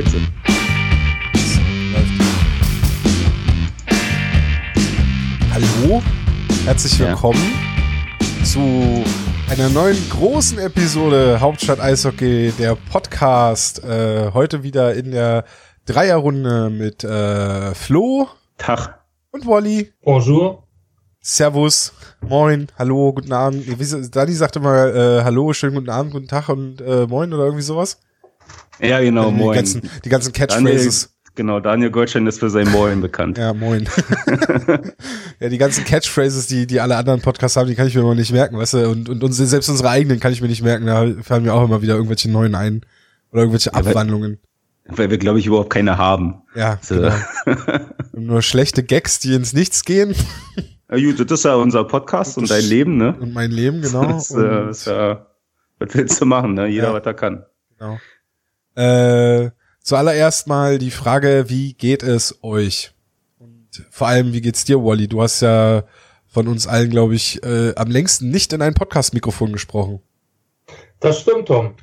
Jetzt. Hallo, herzlich willkommen ja. zu einer neuen großen Episode Hauptstadt Eishockey, der Podcast. Äh, heute wieder in der Dreierrunde mit äh, Flo. Tag. Und Wally. Bonjour. Servus. Moin. Hallo. Guten Abend. Dani sagte mal äh, Hallo, schönen guten Abend, guten Tag und äh, Moin oder irgendwie sowas. Ja, genau, die Moin. Ganzen, die ganzen Catchphrases. Daniel, genau, Daniel Goldstein ist für sein Moin bekannt. ja, Moin. ja, die ganzen Catchphrases, die, die alle anderen Podcasts haben, die kann ich mir immer nicht merken, weißt du, und, und unsere, selbst unsere eigenen kann ich mir nicht merken, da fallen mir auch immer wieder irgendwelche neuen ein. Oder irgendwelche Abwandlungen. Weil, weil wir, glaube ich, überhaupt keine haben. Ja, so. genau. Nur schlechte Gags, die ins Nichts gehen. Ja, gut, das ist ja unser Podcast und, und dein Leben, ne? Und mein Leben, genau. Das, äh, ist ja, was willst du machen, ne? Jeder, ja, was er kann. Genau. Äh, zuallererst mal die Frage, wie geht es euch? Und vor allem, wie geht's dir, Wally? Du hast ja von uns allen, glaube ich, äh, am längsten nicht in ein Podcast-Mikrofon gesprochen. Das stimmt, Tom.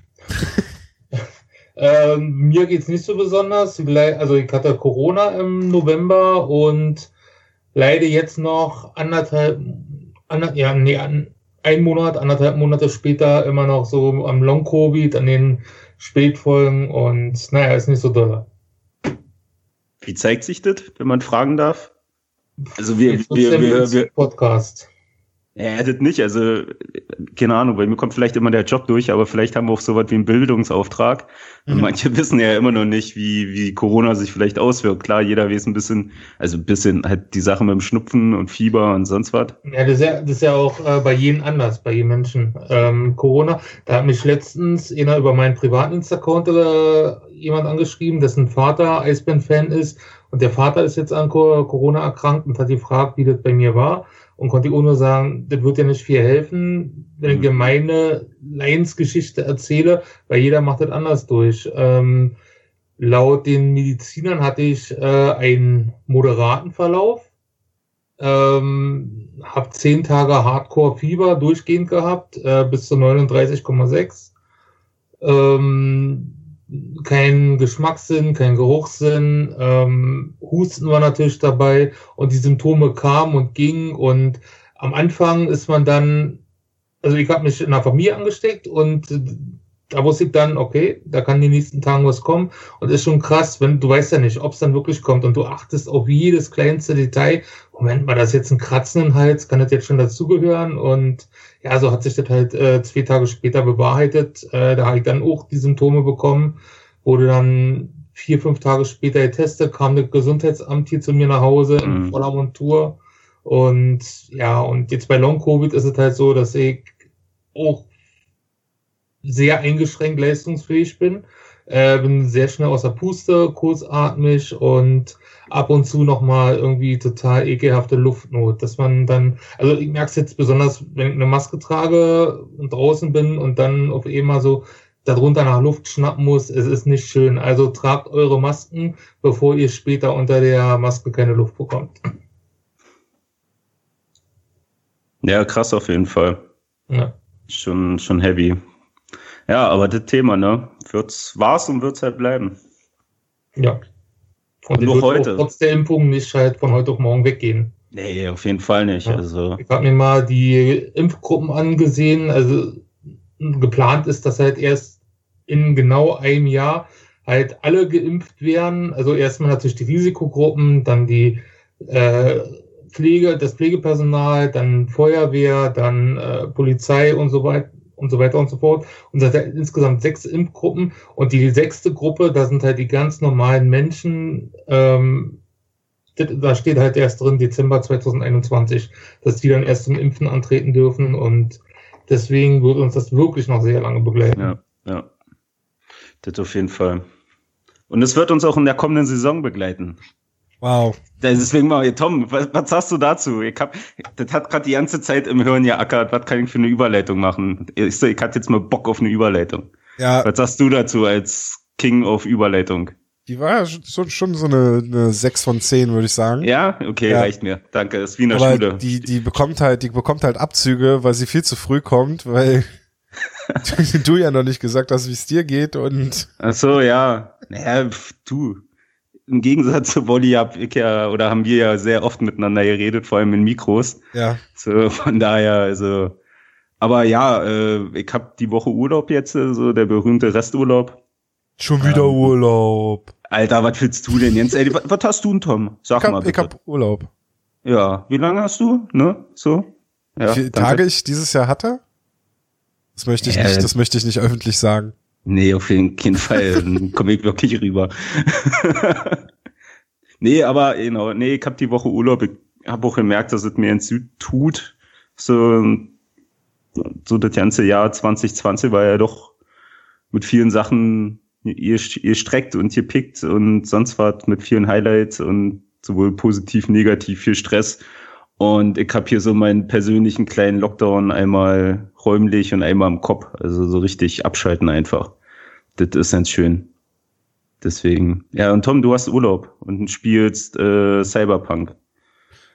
ähm, mir geht's nicht so besonders. Also ich hatte Corona im November und leide jetzt noch anderthalb, ander, ja, nee, ein Monat, anderthalb Monate später immer noch so am Long-Covid, an den Spätfolgen und naja, ist nicht so doll. Wie zeigt sich das, wenn man fragen darf? Also wir, wir, wir, wir, Podcast. Ja, das nicht. Also, keine Ahnung, bei mir kommt vielleicht immer der Job durch, aber vielleicht haben wir auch so was wie einen Bildungsauftrag. Mhm. Manche wissen ja immer noch nicht, wie, wie Corona sich vielleicht auswirkt. Klar, jeder weiß ein bisschen, also ein bisschen halt die Sache mit dem Schnupfen und Fieber und sonst was. Ja, das ist ja, das ist ja auch äh, bei jedem anders, bei jedem Menschen. Ähm, Corona, da hat mich letztens einer über meinen privaten Insta-Account äh, jemand angeschrieben, dessen Vater Eisbären-Fan ist. Und der Vater ist jetzt an Corona erkrankt und hat gefragt, wie das bei mir war und konnte auch nur sagen, das wird ja nicht viel helfen, wenn ich mhm. gemeine Lions-Geschichte erzähle, weil jeder macht das anders durch. Ähm, laut den Medizinern hatte ich äh, einen moderaten Verlauf, ähm, habe zehn Tage Hardcore-Fieber durchgehend gehabt, äh, bis zu 39,6. Ähm, kein Geschmackssinn, kein Geruchssinn, ähm, Husten war natürlich dabei und die Symptome kamen und gingen und am Anfang ist man dann, also ich habe mich in der Familie angesteckt und da wusste ich dann, okay, da kann die nächsten Tagen was kommen und ist schon krass, wenn du weißt ja nicht, ob es dann wirklich kommt und du achtest auf jedes kleinste Detail. Moment mal, das ist jetzt ein Kratzen im Hals, kann das jetzt schon dazugehören und ja, so hat sich das halt äh, zwei Tage später bewahrheitet. Äh, da habe ich dann auch die Symptome bekommen, wurde dann vier, fünf Tage später getestet, kam das Gesundheitsamt hier zu mir nach Hause in mhm. voller Montur und ja, und jetzt bei Long Covid ist es halt so, dass ich auch sehr eingeschränkt leistungsfähig bin. Äh, bin sehr schnell aus der Puste, kurzatmig und ab und zu nochmal irgendwie total ekelhafte Luftnot, dass man dann, also ich merke es jetzt besonders, wenn ich eine Maske trage und draußen bin und dann auf einmal so darunter nach Luft schnappen muss, es ist nicht schön. Also tragt eure Masken, bevor ihr später unter der Maske keine Luft bekommt. Ja, krass auf jeden Fall. Ja. Schon, schon heavy. Ja, aber das Thema, ne? Wird's, war's und wird's halt bleiben. Ja. Und, nur heute. trotz der Impfung nicht halt von heute auf morgen weggehen. Nee, auf jeden Fall nicht. Ja. Also. Ich habe mir mal die Impfgruppen angesehen. Also geplant ist, dass halt erst in genau einem Jahr halt alle geimpft werden. Also erstmal natürlich die Risikogruppen, dann die äh, Pflege, das Pflegepersonal, dann Feuerwehr, dann äh, Polizei und so weiter und so weiter und so fort. Und es hat insgesamt sechs Impfgruppen. Und die sechste Gruppe, da sind halt die ganz normalen Menschen, ähm, da steht halt erst drin Dezember 2021, dass die dann erst zum Impfen antreten dürfen. Und deswegen wird uns das wirklich noch sehr lange begleiten. Ja, ja. Das auf jeden Fall. Und es wird uns auch in der kommenden Saison begleiten. Wow. Deswegen mal, Tom, was, was sagst du dazu? Ich hab, das hat gerade die ganze Zeit im Hören ja ackert, was kann ich für eine Überleitung machen? Ich, ich hatte jetzt mal Bock auf eine Überleitung. Ja. Was sagst du dazu als King of Überleitung? Die war ja schon, schon so eine, eine 6 von 10, würde ich sagen. Ja, okay, ja. reicht mir. Danke, ist wie in der Aber Schule. Die, die bekommt halt, die bekommt halt Abzüge, weil sie viel zu früh kommt, weil du ja noch nicht gesagt hast, wie es dir geht und. Ach so, ja. Naja, du, im Gegensatz zu Wolli hab ich ja, oder haben wir ja sehr oft miteinander geredet, vor allem in Mikros. Ja. So, von daher, also, aber ja, äh, ich hab die Woche Urlaub jetzt, äh, so der berühmte Resturlaub. Schon wieder ähm, Urlaub. Alter, was willst du denn jetzt? Ey, was, was hast du denn, Tom? Sag ich hab, mal bitte. Ich hab Urlaub. Ja, wie lange hast du? Ne? So? Ja, wie viele Tage ich dieses Jahr hatte? Das möchte ich äh, nicht, das möchte ich nicht öffentlich sagen. Nee, auf jeden Fall. Komme ich wirklich rüber. nee, aber genau, nee, ich habe die Woche Urlaub. Ich habe auch gemerkt, dass es mir in Süd tut. So, so das ganze Jahr 2020 war ja doch mit vielen Sachen ihr, ihr streckt und ihr pickt und sonst was mit vielen Highlights und sowohl positiv, negativ, viel Stress. Und ich habe hier so meinen persönlichen kleinen Lockdown einmal räumlich und einmal im Kopf. Also so richtig abschalten einfach. Das ist ganz schön. Deswegen. Ja, und Tom, du hast Urlaub und spielst äh, Cyberpunk.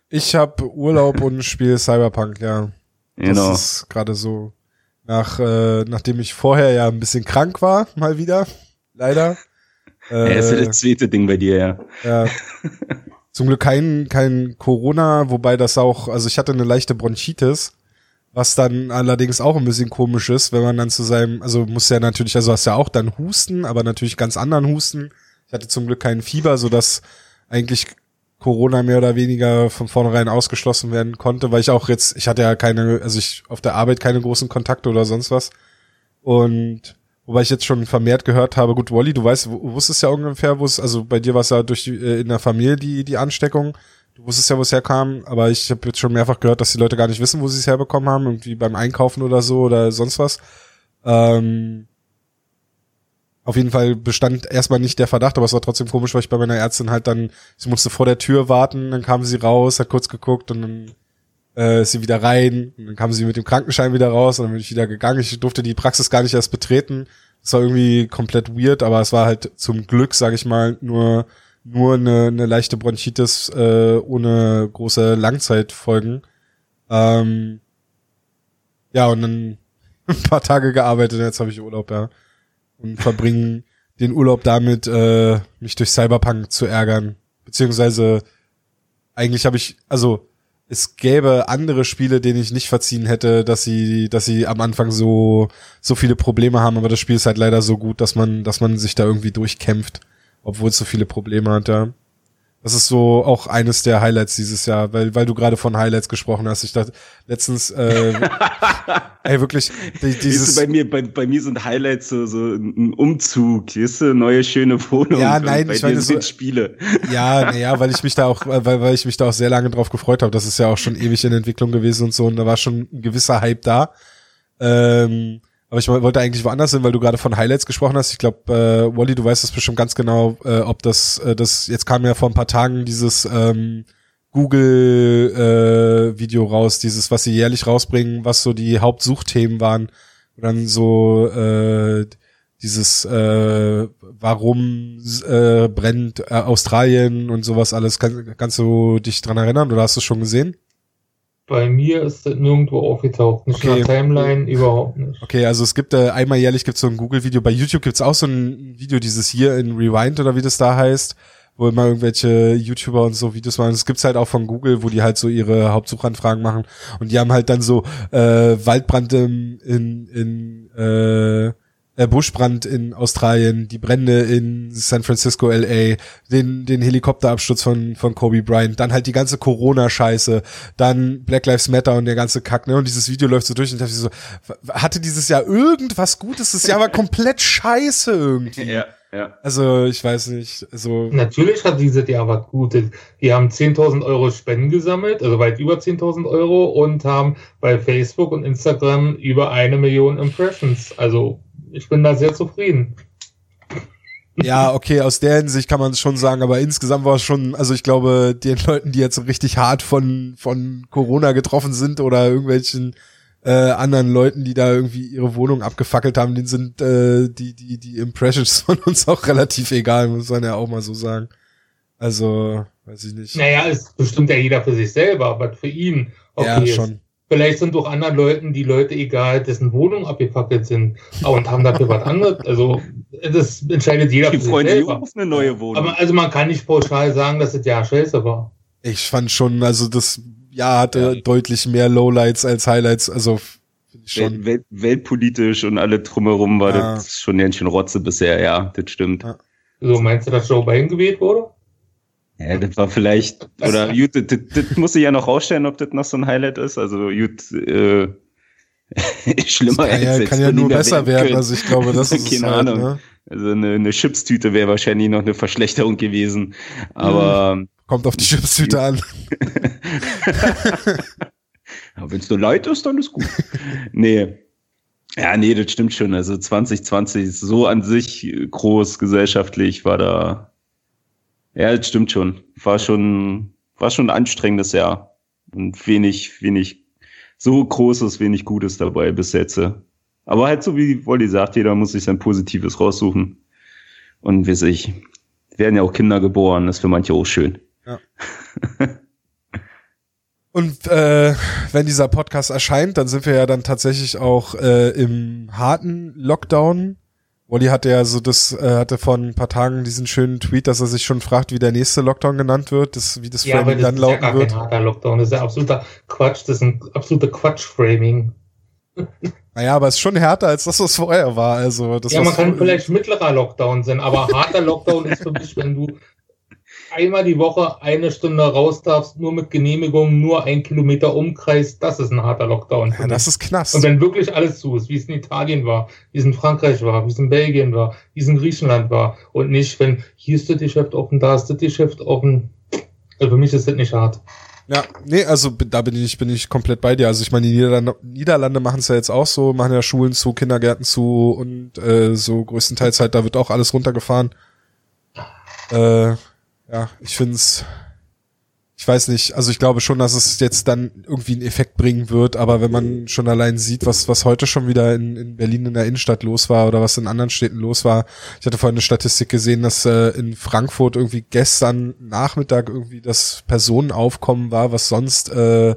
Ich habe Urlaub und spiele Cyberpunk, ja. Genau. Das ist gerade so. Nach, äh, nachdem ich vorher ja ein bisschen krank war, mal wieder. Leider. Äh, ja, ist ja das zweite Ding bei dir, ja. Ja. Zum Glück kein, kein Corona, wobei das auch, also ich hatte eine leichte Bronchitis, was dann allerdings auch ein bisschen komisch ist, wenn man dann zu seinem, also muss ja natürlich, also hast ja auch dann Husten, aber natürlich ganz anderen Husten. Ich hatte zum Glück keinen Fieber, so dass eigentlich Corona mehr oder weniger von vornherein ausgeschlossen werden konnte, weil ich auch jetzt, ich hatte ja keine, also ich auf der Arbeit keine großen Kontakte oder sonst was. Und Wobei ich jetzt schon vermehrt gehört habe, gut, Wally, du weißt, wusstest ja ungefähr, wo es, also bei dir war es ja durch die, äh, in der Familie die, die Ansteckung. Du wusstest ja, wo es herkam, aber ich habe jetzt schon mehrfach gehört, dass die Leute gar nicht wissen, wo sie es herbekommen haben, irgendwie beim Einkaufen oder so oder sonst was. Ähm, auf jeden Fall bestand erstmal nicht der Verdacht, aber es war trotzdem komisch, weil ich bei meiner Ärztin halt dann, sie musste vor der Tür warten, dann kam sie raus, hat kurz geguckt und dann äh, ist sie wieder rein, und dann kam sie mit dem Krankenschein wieder raus und dann bin ich wieder gegangen. Ich durfte die Praxis gar nicht erst betreten. Das war irgendwie komplett weird, aber es war halt zum Glück, sage ich mal, nur nur eine, eine leichte Bronchitis äh, ohne große Langzeitfolgen. Ähm, ja, und dann ein paar Tage gearbeitet, jetzt habe ich Urlaub, ja. Und verbringen den Urlaub damit, äh, mich durch Cyberpunk zu ärgern. Beziehungsweise eigentlich habe ich, also es gäbe andere Spiele, denen ich nicht verziehen hätte, dass sie, dass sie am Anfang so, so viele Probleme haben, aber das Spiel ist halt leider so gut, dass man, dass man sich da irgendwie durchkämpft, obwohl es so viele Probleme hat, ja. Das ist so auch eines der Highlights dieses Jahr, weil, weil du gerade von Highlights gesprochen hast. Ich dachte letztens, äh, ey, wirklich, die, dieses. Weißt du, bei mir, bei, bei mir sind Highlights so, so ein Umzug, weißt du, neue schöne Wohnung. Ja, nein, bei ich meine so, Spiele. Ja, naja, weil ich mich da auch, weil, weil ich mich da auch sehr lange drauf gefreut habe. Das ist ja auch schon ewig in Entwicklung gewesen und so, und da war schon ein gewisser Hype da. Ähm, aber ich wollte eigentlich woanders hin, weil du gerade von Highlights gesprochen hast. Ich glaube, äh, Wally, du weißt das bestimmt ganz genau, äh, ob das, äh, das, jetzt kam ja vor ein paar Tagen dieses ähm, Google-Video äh, raus, dieses, was sie jährlich rausbringen, was so die Hauptsuchthemen waren. Und dann so äh, dieses äh, warum äh, brennt äh, Australien und sowas alles. Kann, kannst du dich dran erinnern oder hast du es schon gesehen? Bei mir ist das nirgendwo aufgetaucht. Nicht okay. in der Timeline, überhaupt nicht. Okay, also es gibt äh, einmal jährlich gibt so ein Google-Video. Bei YouTube gibt's auch so ein Video, dieses hier in Rewind oder wie das da heißt, wo immer irgendwelche YouTuber und so Videos machen. Das gibt's halt auch von Google, wo die halt so ihre Hauptsuchanfragen machen. Und die haben halt dann so äh, Waldbrand in, in, in äh, äh, Buschbrand in Australien, die Brände in San Francisco, LA, den, den Helikopterabsturz von, von Kobe Bryant, dann halt die ganze Corona-Scheiße, dann Black Lives Matter und der ganze Kack, ne? Und dieses Video läuft so durch und ich dachte so, hatte dieses Jahr irgendwas Gutes? Das Jahr war komplett scheiße irgendwie. Ja. Ja. Also, ich weiß nicht, so. Natürlich hat dieses Jahr was Gutes. Die haben 10.000 Euro Spenden gesammelt, also weit über 10.000 Euro und haben bei Facebook und Instagram über eine Million Impressions. Also, ich bin da sehr zufrieden. Ja, okay, aus der Hinsicht kann man es schon sagen, aber insgesamt war es schon, also ich glaube, den Leuten, die jetzt so richtig hart von, von Corona getroffen sind oder irgendwelchen äh, anderen Leuten, die da irgendwie ihre Wohnung abgefackelt haben, denen sind äh, die, die, die Impressions von uns auch relativ egal, muss man ja auch mal so sagen. Also, weiß ich nicht. Naja, es bestimmt ja jeder für sich selber, aber für ihn okay ja, schon. Vielleicht sind doch anderen Leuten die Leute egal, dessen Wohnungen abgefackelt sind und haben dafür was anderes. Also das entscheidet jeder die für sich selber. auf eine neue Wohnung. Aber also man kann nicht pauschal sagen, dass es ja scheiße war. Ich fand schon, also das Jahr hatte ja. deutlich mehr Lowlights als Highlights. Also schon. Welt, weltpolitisch und alle drumherum war ja. das schon ganz schön Rotze bisher, ja, das stimmt. Ja. So, meinst du, dass Joe Biden gewählt wurde? Ja, das war vielleicht, oder gut, das, das, muss ich ja noch rausstellen, ob das noch so ein Highlight ist. Also gut, äh, schlimmer das kann ja, kann ja nur besser werden, können. also ich glaube, das ist Keine halt, Ahnung. Ne? Also eine, eine Chipstüte wäre wahrscheinlich noch eine Verschlechterung gewesen. Aber mhm. kommt auf die Chipstüte an. ja, Wenn es nur leid ist, dann ist gut. nee. Ja, nee, das stimmt schon. Also 2020 so an sich groß gesellschaftlich war da ja, das stimmt schon. War schon, war schon ein anstrengendes Jahr. Und wenig, wenig, so großes, wenig Gutes dabei bis jetzt. Aber halt so wie Wolli sagt, jeder muss sich sein Positives raussuchen. Und wie sich, werden ja auch Kinder geboren, das ist für manche auch schön. Ja. Und äh, wenn dieser Podcast erscheint, dann sind wir ja dann tatsächlich auch äh, im harten Lockdown. Olli hatte ja so das, äh, hatte vor ein paar Tagen diesen schönen Tweet, dass er sich schon fragt, wie der nächste Lockdown genannt wird, das, wie das ja, Framing dann lauten ja wird. Kein harter Lockdown, das ist ja absoluter Quatsch, das ist ein absoluter Quatsch-Framing. Naja, aber es ist schon härter als das, was vorher war. Also, das ja, man kann vielleicht mittlerer Lockdown sein, aber harter Lockdown ist für mich, wenn du einmal die Woche eine Stunde raus darfst, nur mit Genehmigung, nur ein Kilometer Umkreis, das ist ein harter Lockdown. Ja, das ist Knast. Und wenn wirklich alles zu ist, wie es in Italien war, wie es in Frankreich war, wie es in Belgien war, wie es in Griechenland war und nicht, wenn hier ist das Geschäft offen, da ist das Geschäft offen. Also für mich ist das nicht hart. Ja, nee, also da bin ich, bin ich komplett bei dir. Also ich meine, die Niederlande, Niederlande machen es ja jetzt auch so, machen ja Schulen zu, Kindergärten zu und äh, so größtenteils halt, da wird auch alles runtergefahren. Äh, ja, ich finde es, ich weiß nicht, also ich glaube schon, dass es jetzt dann irgendwie einen Effekt bringen wird, aber wenn man schon allein sieht, was, was heute schon wieder in, in Berlin in der Innenstadt los war oder was in anderen Städten los war. Ich hatte vorhin eine Statistik gesehen, dass äh, in Frankfurt irgendwie gestern Nachmittag irgendwie das Personenaufkommen war, was sonst äh,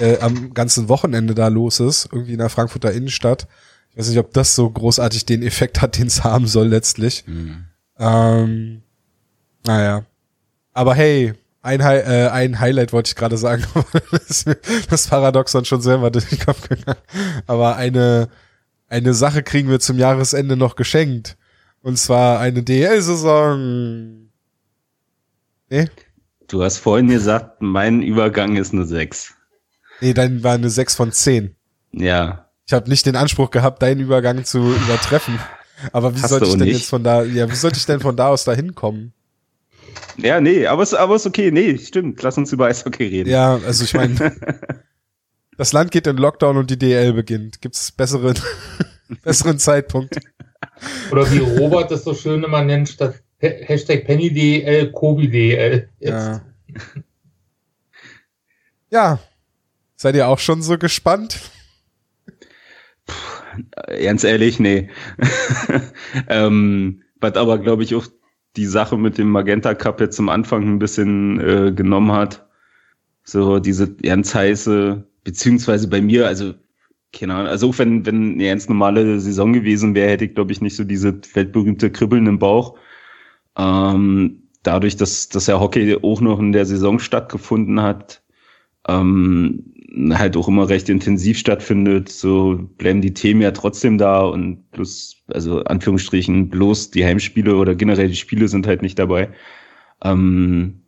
äh, am ganzen Wochenende da los ist, irgendwie in der Frankfurter Innenstadt. Ich weiß nicht, ob das so großartig den Effekt hat, den es haben soll letztlich. Mhm. Ähm, naja. Aber hey, ein, äh, ein Highlight wollte ich gerade sagen. das Paradoxon schon selber durch den Kopf gegangen. Aber eine, eine Sache kriegen wir zum Jahresende noch geschenkt. Und zwar eine DL-Saison. Nee? Du hast vorhin gesagt, mein Übergang ist eine 6. Nee, dein war eine 6 von 10. Ja. Ich habe nicht den Anspruch gehabt, deinen Übergang zu übertreffen. Aber wie sollte ich denn nicht? jetzt von da, ja, wie sollte ich denn von da aus da hinkommen? Ja, nee, aber es aber ist okay. Nee, stimmt. Lass uns über Eishockey reden. Ja, also ich meine, das Land geht in Lockdown und die DL beginnt. Gibt's besseren, besseren Zeitpunkt? Oder wie Robert das so schön immer nennt, statt Hashtag PennyDL, KobiDL. Ja. ja. Seid ihr auch schon so gespannt? Puh, ganz ehrlich, nee. ähm, was aber, glaube ich, auch die Sache mit dem Magenta Cup jetzt zum Anfang ein bisschen äh, genommen hat. So diese ganz heiße, beziehungsweise bei mir, also keine Ahnung, also wenn, wenn eine ganz normale Saison gewesen wäre, hätte ich, glaube ich, nicht so diese weltberühmte Kribbeln im Bauch. Ähm, dadurch, dass, dass ja Hockey auch noch in der Saison stattgefunden hat, ähm, halt auch immer recht intensiv stattfindet, so bleiben die Themen ja trotzdem da und bloß, also Anführungsstrichen, bloß die Heimspiele oder generell die Spiele sind halt nicht dabei. Ähm,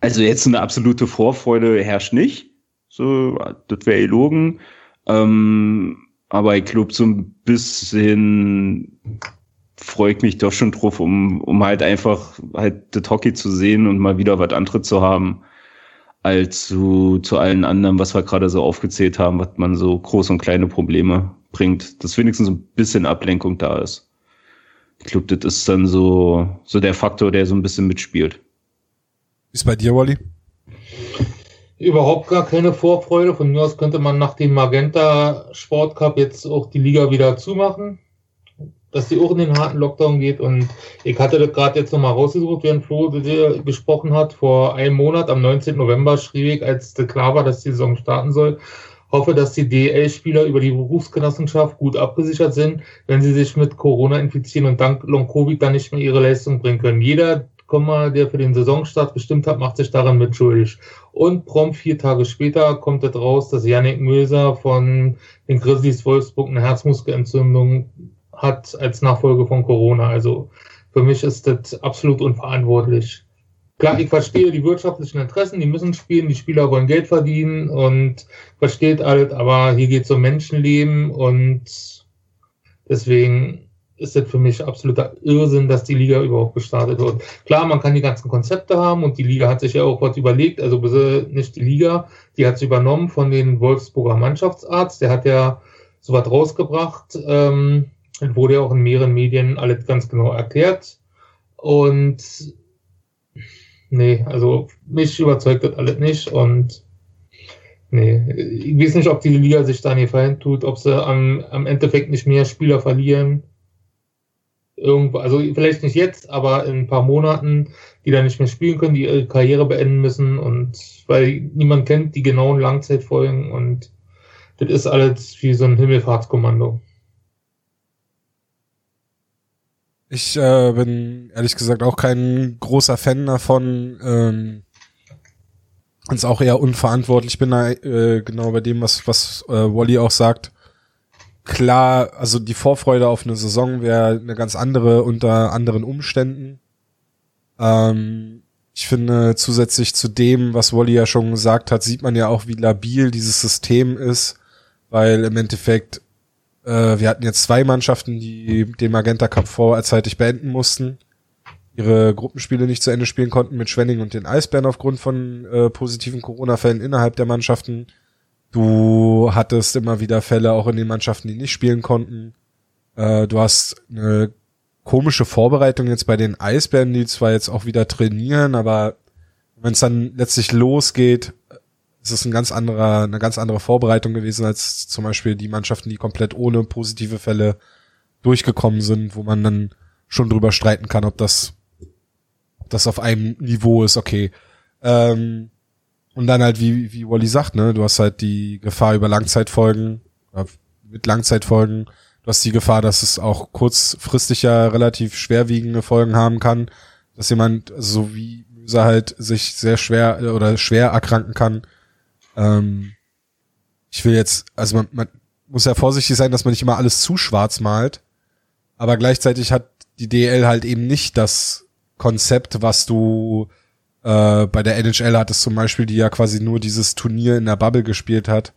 also jetzt eine absolute Vorfreude herrscht nicht. So, das wäre elogen. Ähm, aber ich glaube, so ein bisschen freue ich mich doch schon drauf, um, um halt einfach halt das Hockey zu sehen und mal wieder was anderes zu haben als zu, zu allen anderen, was wir gerade so aufgezählt haben, was man so große und kleine Probleme bringt, dass wenigstens ein bisschen Ablenkung da ist. Ich glaube, das ist dann so, so der Faktor, der so ein bisschen mitspielt. Wie ist bei dir, Wally? Überhaupt gar keine Vorfreude. Von mir aus könnte man nach dem Magenta Sport Cup jetzt auch die Liga wieder zumachen dass die auch in den harten Lockdown geht. Und ich hatte das gerade jetzt nochmal rausgesucht, während Flo gesprochen hat. Vor einem Monat, am 19. November, schrieb ich, als klar war, dass die Saison starten soll, hoffe, dass die DL-Spieler über die Berufsgenossenschaft gut abgesichert sind, wenn sie sich mit Corona infizieren und dank Long-Covid dann nicht mehr ihre Leistung bringen können. Jeder, der für den Saisonstart bestimmt hat, macht sich daran mitschuldig. Und prompt vier Tage später kommt es raus, dass Yannick Möser von den Grizzlies Wolfsburg eine Herzmuskelentzündung hat als Nachfolge von Corona. Also für mich ist das absolut unverantwortlich. Klar, ich verstehe die wirtschaftlichen Interessen, die müssen spielen, die Spieler wollen Geld verdienen und versteht alles, aber hier geht es um Menschenleben und deswegen ist das für mich absoluter Irrsinn, dass die Liga überhaupt gestartet wird. Klar, man kann die ganzen Konzepte haben und die Liga hat sich ja auch was überlegt, also nicht die Liga, die hat es übernommen von den Wolfsburger Mannschaftsarzt, der hat ja sowas rausgebracht, ähm, wurde ja auch in mehreren Medien alles ganz genau erklärt und nee, also mich überzeugt das alles nicht und nee, ich weiß nicht, ob die Liga sich da nicht verhält tut, ob sie am, am Endeffekt nicht mehr Spieler verlieren. Irgendwo, also vielleicht nicht jetzt, aber in ein paar Monaten, die da nicht mehr spielen können, die ihre Karriere beenden müssen und weil niemand kennt die genauen Langzeitfolgen und das ist alles wie so ein Himmelfahrtskommando. Ich äh, bin ehrlich gesagt auch kein großer Fan davon. Ähm, ist auch eher unverantwortlich. Ich bin da äh, genau bei dem, was, was äh, Wally auch sagt. Klar, also die Vorfreude auf eine Saison wäre eine ganz andere unter anderen Umständen. Ähm, ich finde, zusätzlich zu dem, was Wally ja schon gesagt hat, sieht man ja auch, wie labil dieses System ist, weil im Endeffekt äh, wir hatten jetzt zwei Mannschaften, die den Magenta Cup vorzeitig beenden mussten, ihre Gruppenspiele nicht zu Ende spielen konnten mit Schwenning und den Eisbären aufgrund von äh, positiven Corona-Fällen innerhalb der Mannschaften. Du hattest immer wieder Fälle auch in den Mannschaften, die nicht spielen konnten. Äh, du hast eine komische Vorbereitung jetzt bei den Eisbären, die zwar jetzt auch wieder trainieren, aber wenn es dann letztlich losgeht, es ist ein ganz anderer, eine ganz andere Vorbereitung gewesen als zum Beispiel die Mannschaften, die komplett ohne positive Fälle durchgekommen sind, wo man dann schon drüber streiten kann, ob das, ob das auf einem Niveau ist, okay. Ähm, und dann halt, wie, wie Wally sagt, ne, du hast halt die Gefahr über Langzeitfolgen, mit Langzeitfolgen, du hast die Gefahr, dass es auch kurzfristig ja relativ schwerwiegende Folgen haben kann, dass jemand, so wie Möser halt sich sehr schwer oder schwer erkranken kann, ähm, ich will jetzt, also man, man muss ja vorsichtig sein, dass man nicht immer alles zu schwarz malt, aber gleichzeitig hat die DL halt eben nicht das Konzept, was du äh, bei der NHL hattest zum Beispiel, die ja quasi nur dieses Turnier in der Bubble gespielt hat,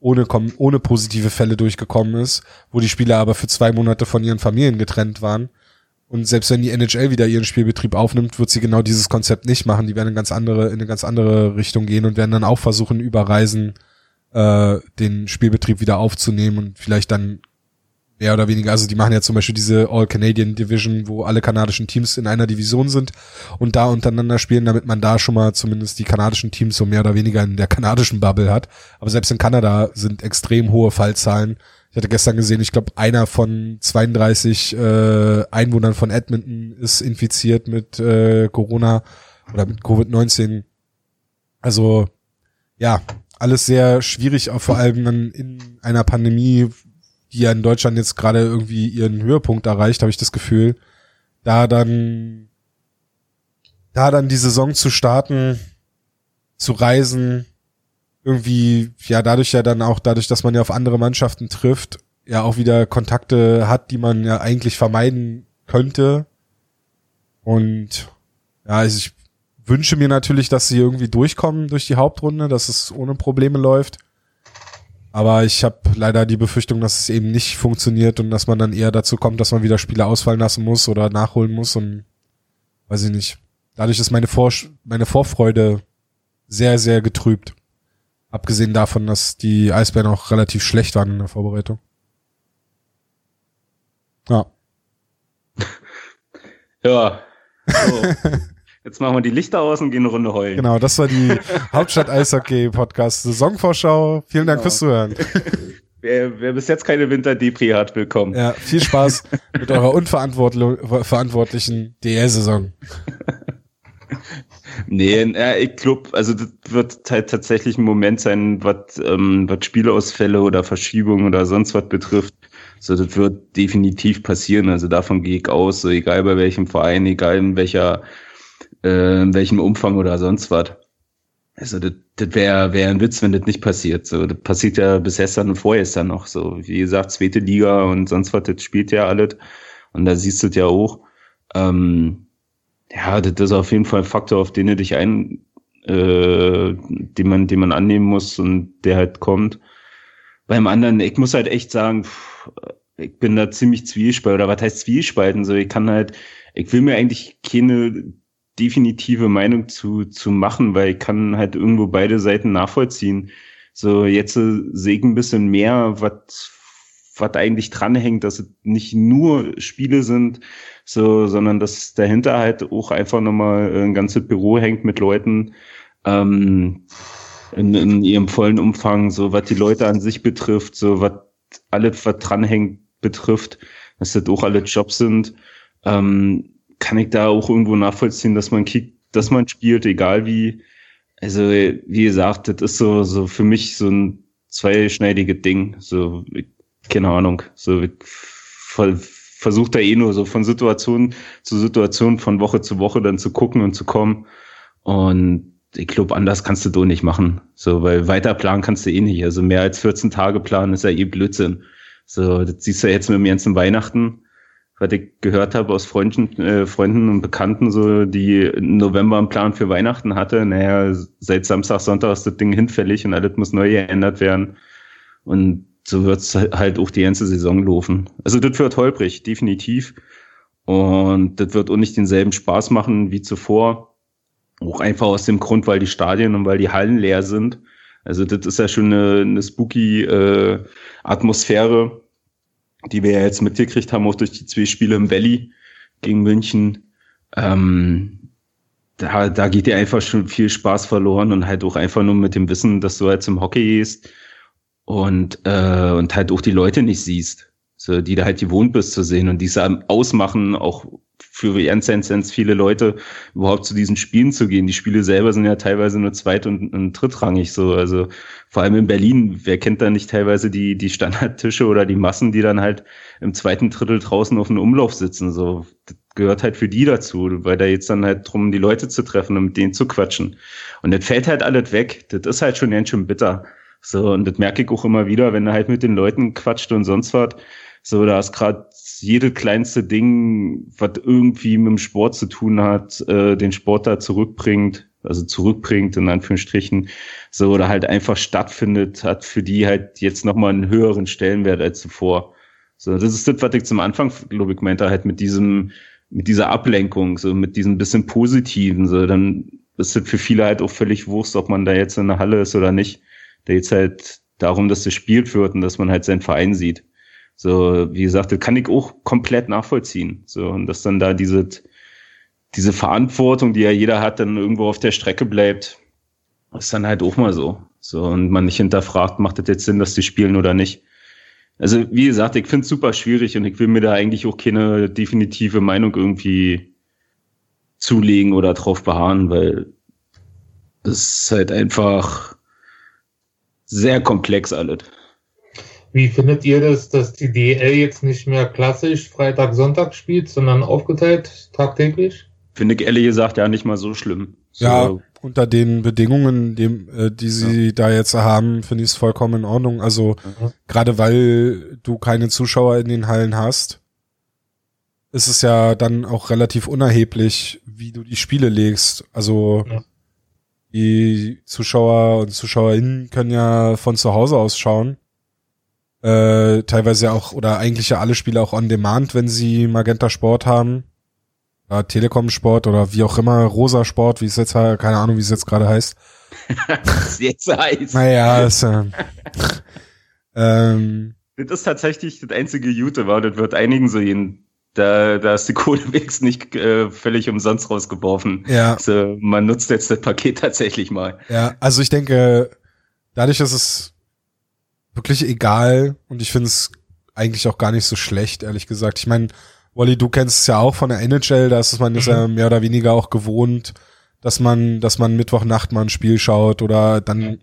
ohne, ohne positive Fälle durchgekommen ist, wo die Spieler aber für zwei Monate von ihren Familien getrennt waren. Und selbst wenn die NHL wieder ihren Spielbetrieb aufnimmt, wird sie genau dieses Konzept nicht machen. Die werden in ganz andere, in eine ganz andere Richtung gehen und werden dann auch versuchen, über Reisen äh, den Spielbetrieb wieder aufzunehmen und vielleicht dann mehr oder weniger, also die machen ja zum Beispiel diese All-Canadian Division, wo alle kanadischen Teams in einer Division sind und da untereinander spielen, damit man da schon mal zumindest die kanadischen Teams so mehr oder weniger in der kanadischen Bubble hat. Aber selbst in Kanada sind extrem hohe Fallzahlen ich hatte gestern gesehen, ich glaube, einer von 32 äh, Einwohnern von Edmonton ist infiziert mit äh, Corona oder mit Covid-19. Also ja, alles sehr schwierig, auch vor allem dann in einer Pandemie, die ja in Deutschland jetzt gerade irgendwie ihren Höhepunkt erreicht, habe ich das Gefühl, da dann da dann die Saison zu starten, zu reisen, irgendwie, ja, dadurch ja dann auch, dadurch, dass man ja auf andere Mannschaften trifft, ja auch wieder Kontakte hat, die man ja eigentlich vermeiden könnte. Und ja, also ich wünsche mir natürlich, dass sie irgendwie durchkommen durch die Hauptrunde, dass es ohne Probleme läuft. Aber ich habe leider die Befürchtung, dass es eben nicht funktioniert und dass man dann eher dazu kommt, dass man wieder Spiele ausfallen lassen muss oder nachholen muss und weiß ich nicht. Dadurch ist meine, Vor meine Vorfreude sehr, sehr getrübt. Abgesehen davon, dass die Eisbären auch relativ schlecht waren in der Vorbereitung. Ja. Ja. So. Jetzt machen wir die Lichter aus und gehen eine Runde heulen. Genau, das war die Hauptstadt Eishockey Podcast Saisonvorschau. Vielen Dank genau. fürs Zuhören. Wer, wer bis jetzt keine Winter-Depri hat, willkommen. Ja, viel Spaß mit eurer unverantwortlichen DL-Saison. Nee, ja, ich glaube, also das wird halt tatsächlich ein Moment sein, was ähm, was Spielausfälle oder Verschiebungen oder sonst was betrifft. So, das wird definitiv passieren. Also davon gehe ich aus, so egal bei welchem Verein, egal in welcher, äh, in welchem Umfang oder sonst was. Also das, das wäre wär ein Witz, wenn das nicht passiert. So, das passiert ja bis gestern und vorgestern noch. So, wie gesagt, zweite Liga und sonst was, das spielt ja alles. Und da siehst du es ja auch. Ähm, ja, das ist auf jeden Fall ein Faktor, auf den du dich ein, äh, den man, den man annehmen muss und der halt kommt. Beim anderen, ich muss halt echt sagen, ich bin da ziemlich zwiespalt, oder was heißt zwiespalten? So, ich kann halt, ich will mir eigentlich keine definitive Meinung zu, zu machen, weil ich kann halt irgendwo beide Seiten nachvollziehen. So, jetzt äh, sehe ich ein bisschen mehr, was was eigentlich dranhängt, dass es nicht nur Spiele sind, so, sondern dass dahinter halt auch einfach nochmal ein ganzes Büro hängt mit Leuten ähm, in, in ihrem vollen Umfang, so was die Leute an sich betrifft, so was alles, was dranhängt, betrifft, dass das auch alle Jobs sind, ähm, kann ich da auch irgendwo nachvollziehen, dass man kickt, dass man spielt, egal wie. Also, wie gesagt, das ist so, so für mich so ein zweischneidiges Ding. So, keine Ahnung, so versucht er eh nur so von Situation zu Situation, von Woche zu Woche dann zu gucken und zu kommen. Und ich glaube, anders kannst du doch nicht machen. So, weil weiter planen kannst du eh nicht. Also mehr als 14 Tage planen ist ja eh Blödsinn. So, das siehst du jetzt mit dem ganzen Weihnachten, was ich gehört habe aus Freunden, äh, Freunden und Bekannten, so, die im November einen Plan für Weihnachten hatte. Naja, seit Samstag, Sonntag ist das Ding hinfällig und alles muss neu geändert werden. Und so wird's halt auch die ganze Saison laufen. Also das wird holprig, definitiv. Und das wird auch nicht denselben Spaß machen wie zuvor. Auch einfach aus dem Grund, weil die Stadien und weil die Hallen leer sind. Also das ist ja schon eine, eine spooky äh, Atmosphäre, die wir ja jetzt mitgekriegt haben, auch durch die zwei Spiele im Valley gegen München. Ähm, da, da geht dir einfach schon viel Spaß verloren und halt auch einfach nur mit dem Wissen, dass du halt zum Hockey gehst und, äh, und halt auch die Leute nicht siehst, so, die da halt gewohnt bist zu sehen und diese ausmachen, auch für ganz viele Leute überhaupt zu diesen Spielen zu gehen. Die Spiele selber sind ja teilweise nur zweit- und, und drittrangig so. Also vor allem in Berlin, wer kennt da nicht teilweise die, die Standardtische oder die Massen, die dann halt im zweiten Drittel draußen auf dem Umlauf sitzen. So, das gehört halt für die dazu, weil da jetzt dann halt drum, die Leute zu treffen und mit denen zu quatschen. Und das fällt halt alles weg. Das ist halt schon ganz schön bitter. So, und das merke ich auch immer wieder, wenn er halt mit den Leuten quatscht und sonst was. So, da ist gerade jede kleinste Ding, was irgendwie mit dem Sport zu tun hat, äh, den Sport da zurückbringt, also zurückbringt, in Anführungsstrichen, so, oder halt einfach stattfindet, hat für die halt jetzt nochmal einen höheren Stellenwert als zuvor. So, das ist das, was ich zum Anfang, glaube ich, meinte, halt mit diesem, mit dieser Ablenkung, so mit diesem bisschen Positiven, so, dann ist das für viele halt auch völlig wurscht, ob man da jetzt in der Halle ist oder nicht. Da geht's halt darum, dass das gespielt wird und dass man halt seinen Verein sieht. So, wie gesagt, das kann ich auch komplett nachvollziehen. So, und dass dann da diese, diese Verantwortung, die ja jeder hat, dann irgendwo auf der Strecke bleibt, ist dann halt auch mal so. So, und man nicht hinterfragt, macht das jetzt Sinn, dass die spielen oder nicht. Also, wie gesagt, ich finde es super schwierig und ich will mir da eigentlich auch keine definitive Meinung irgendwie zulegen oder drauf beharren, weil das ist halt einfach, sehr komplex alles. Wie findet ihr das, dass die DL jetzt nicht mehr klassisch Freitag, Sonntag spielt, sondern aufgeteilt tagtäglich? Finde ich ehrlich gesagt ja nicht mal so schlimm. So. Ja, unter den Bedingungen, dem, äh, die sie ja. da jetzt haben, finde ich es vollkommen in Ordnung. Also mhm. gerade weil du keine Zuschauer in den Hallen hast, ist es ja dann auch relativ unerheblich, wie du die Spiele legst. Also ja. Die Zuschauer und Zuschauerinnen können ja von zu Hause aus schauen. Äh, teilweise ja auch, oder eigentlich ja alle Spiele auch on demand, wenn sie Magenta Sport haben. Ja, Telekom Sport oder wie auch immer, Rosa Sport, wie es jetzt, keine Ahnung, wie es jetzt gerade heißt. Was jetzt heißt. Naja, ist, äh, ähm, das ist tatsächlich das einzige Jute war, das wird einigen so jeden da, da ist die Kohle wenigstens nicht äh, völlig umsonst rausgeworfen. Ja. Also, man nutzt jetzt das Paket tatsächlich mal. Ja, also ich denke, dadurch ist es wirklich egal und ich finde es eigentlich auch gar nicht so schlecht, ehrlich gesagt. Ich meine, Wally, du kennst es ja auch von der NHL, da ist man mhm. ja mehr oder weniger auch gewohnt, dass man, dass man Mittwochnacht mal ein Spiel schaut oder dann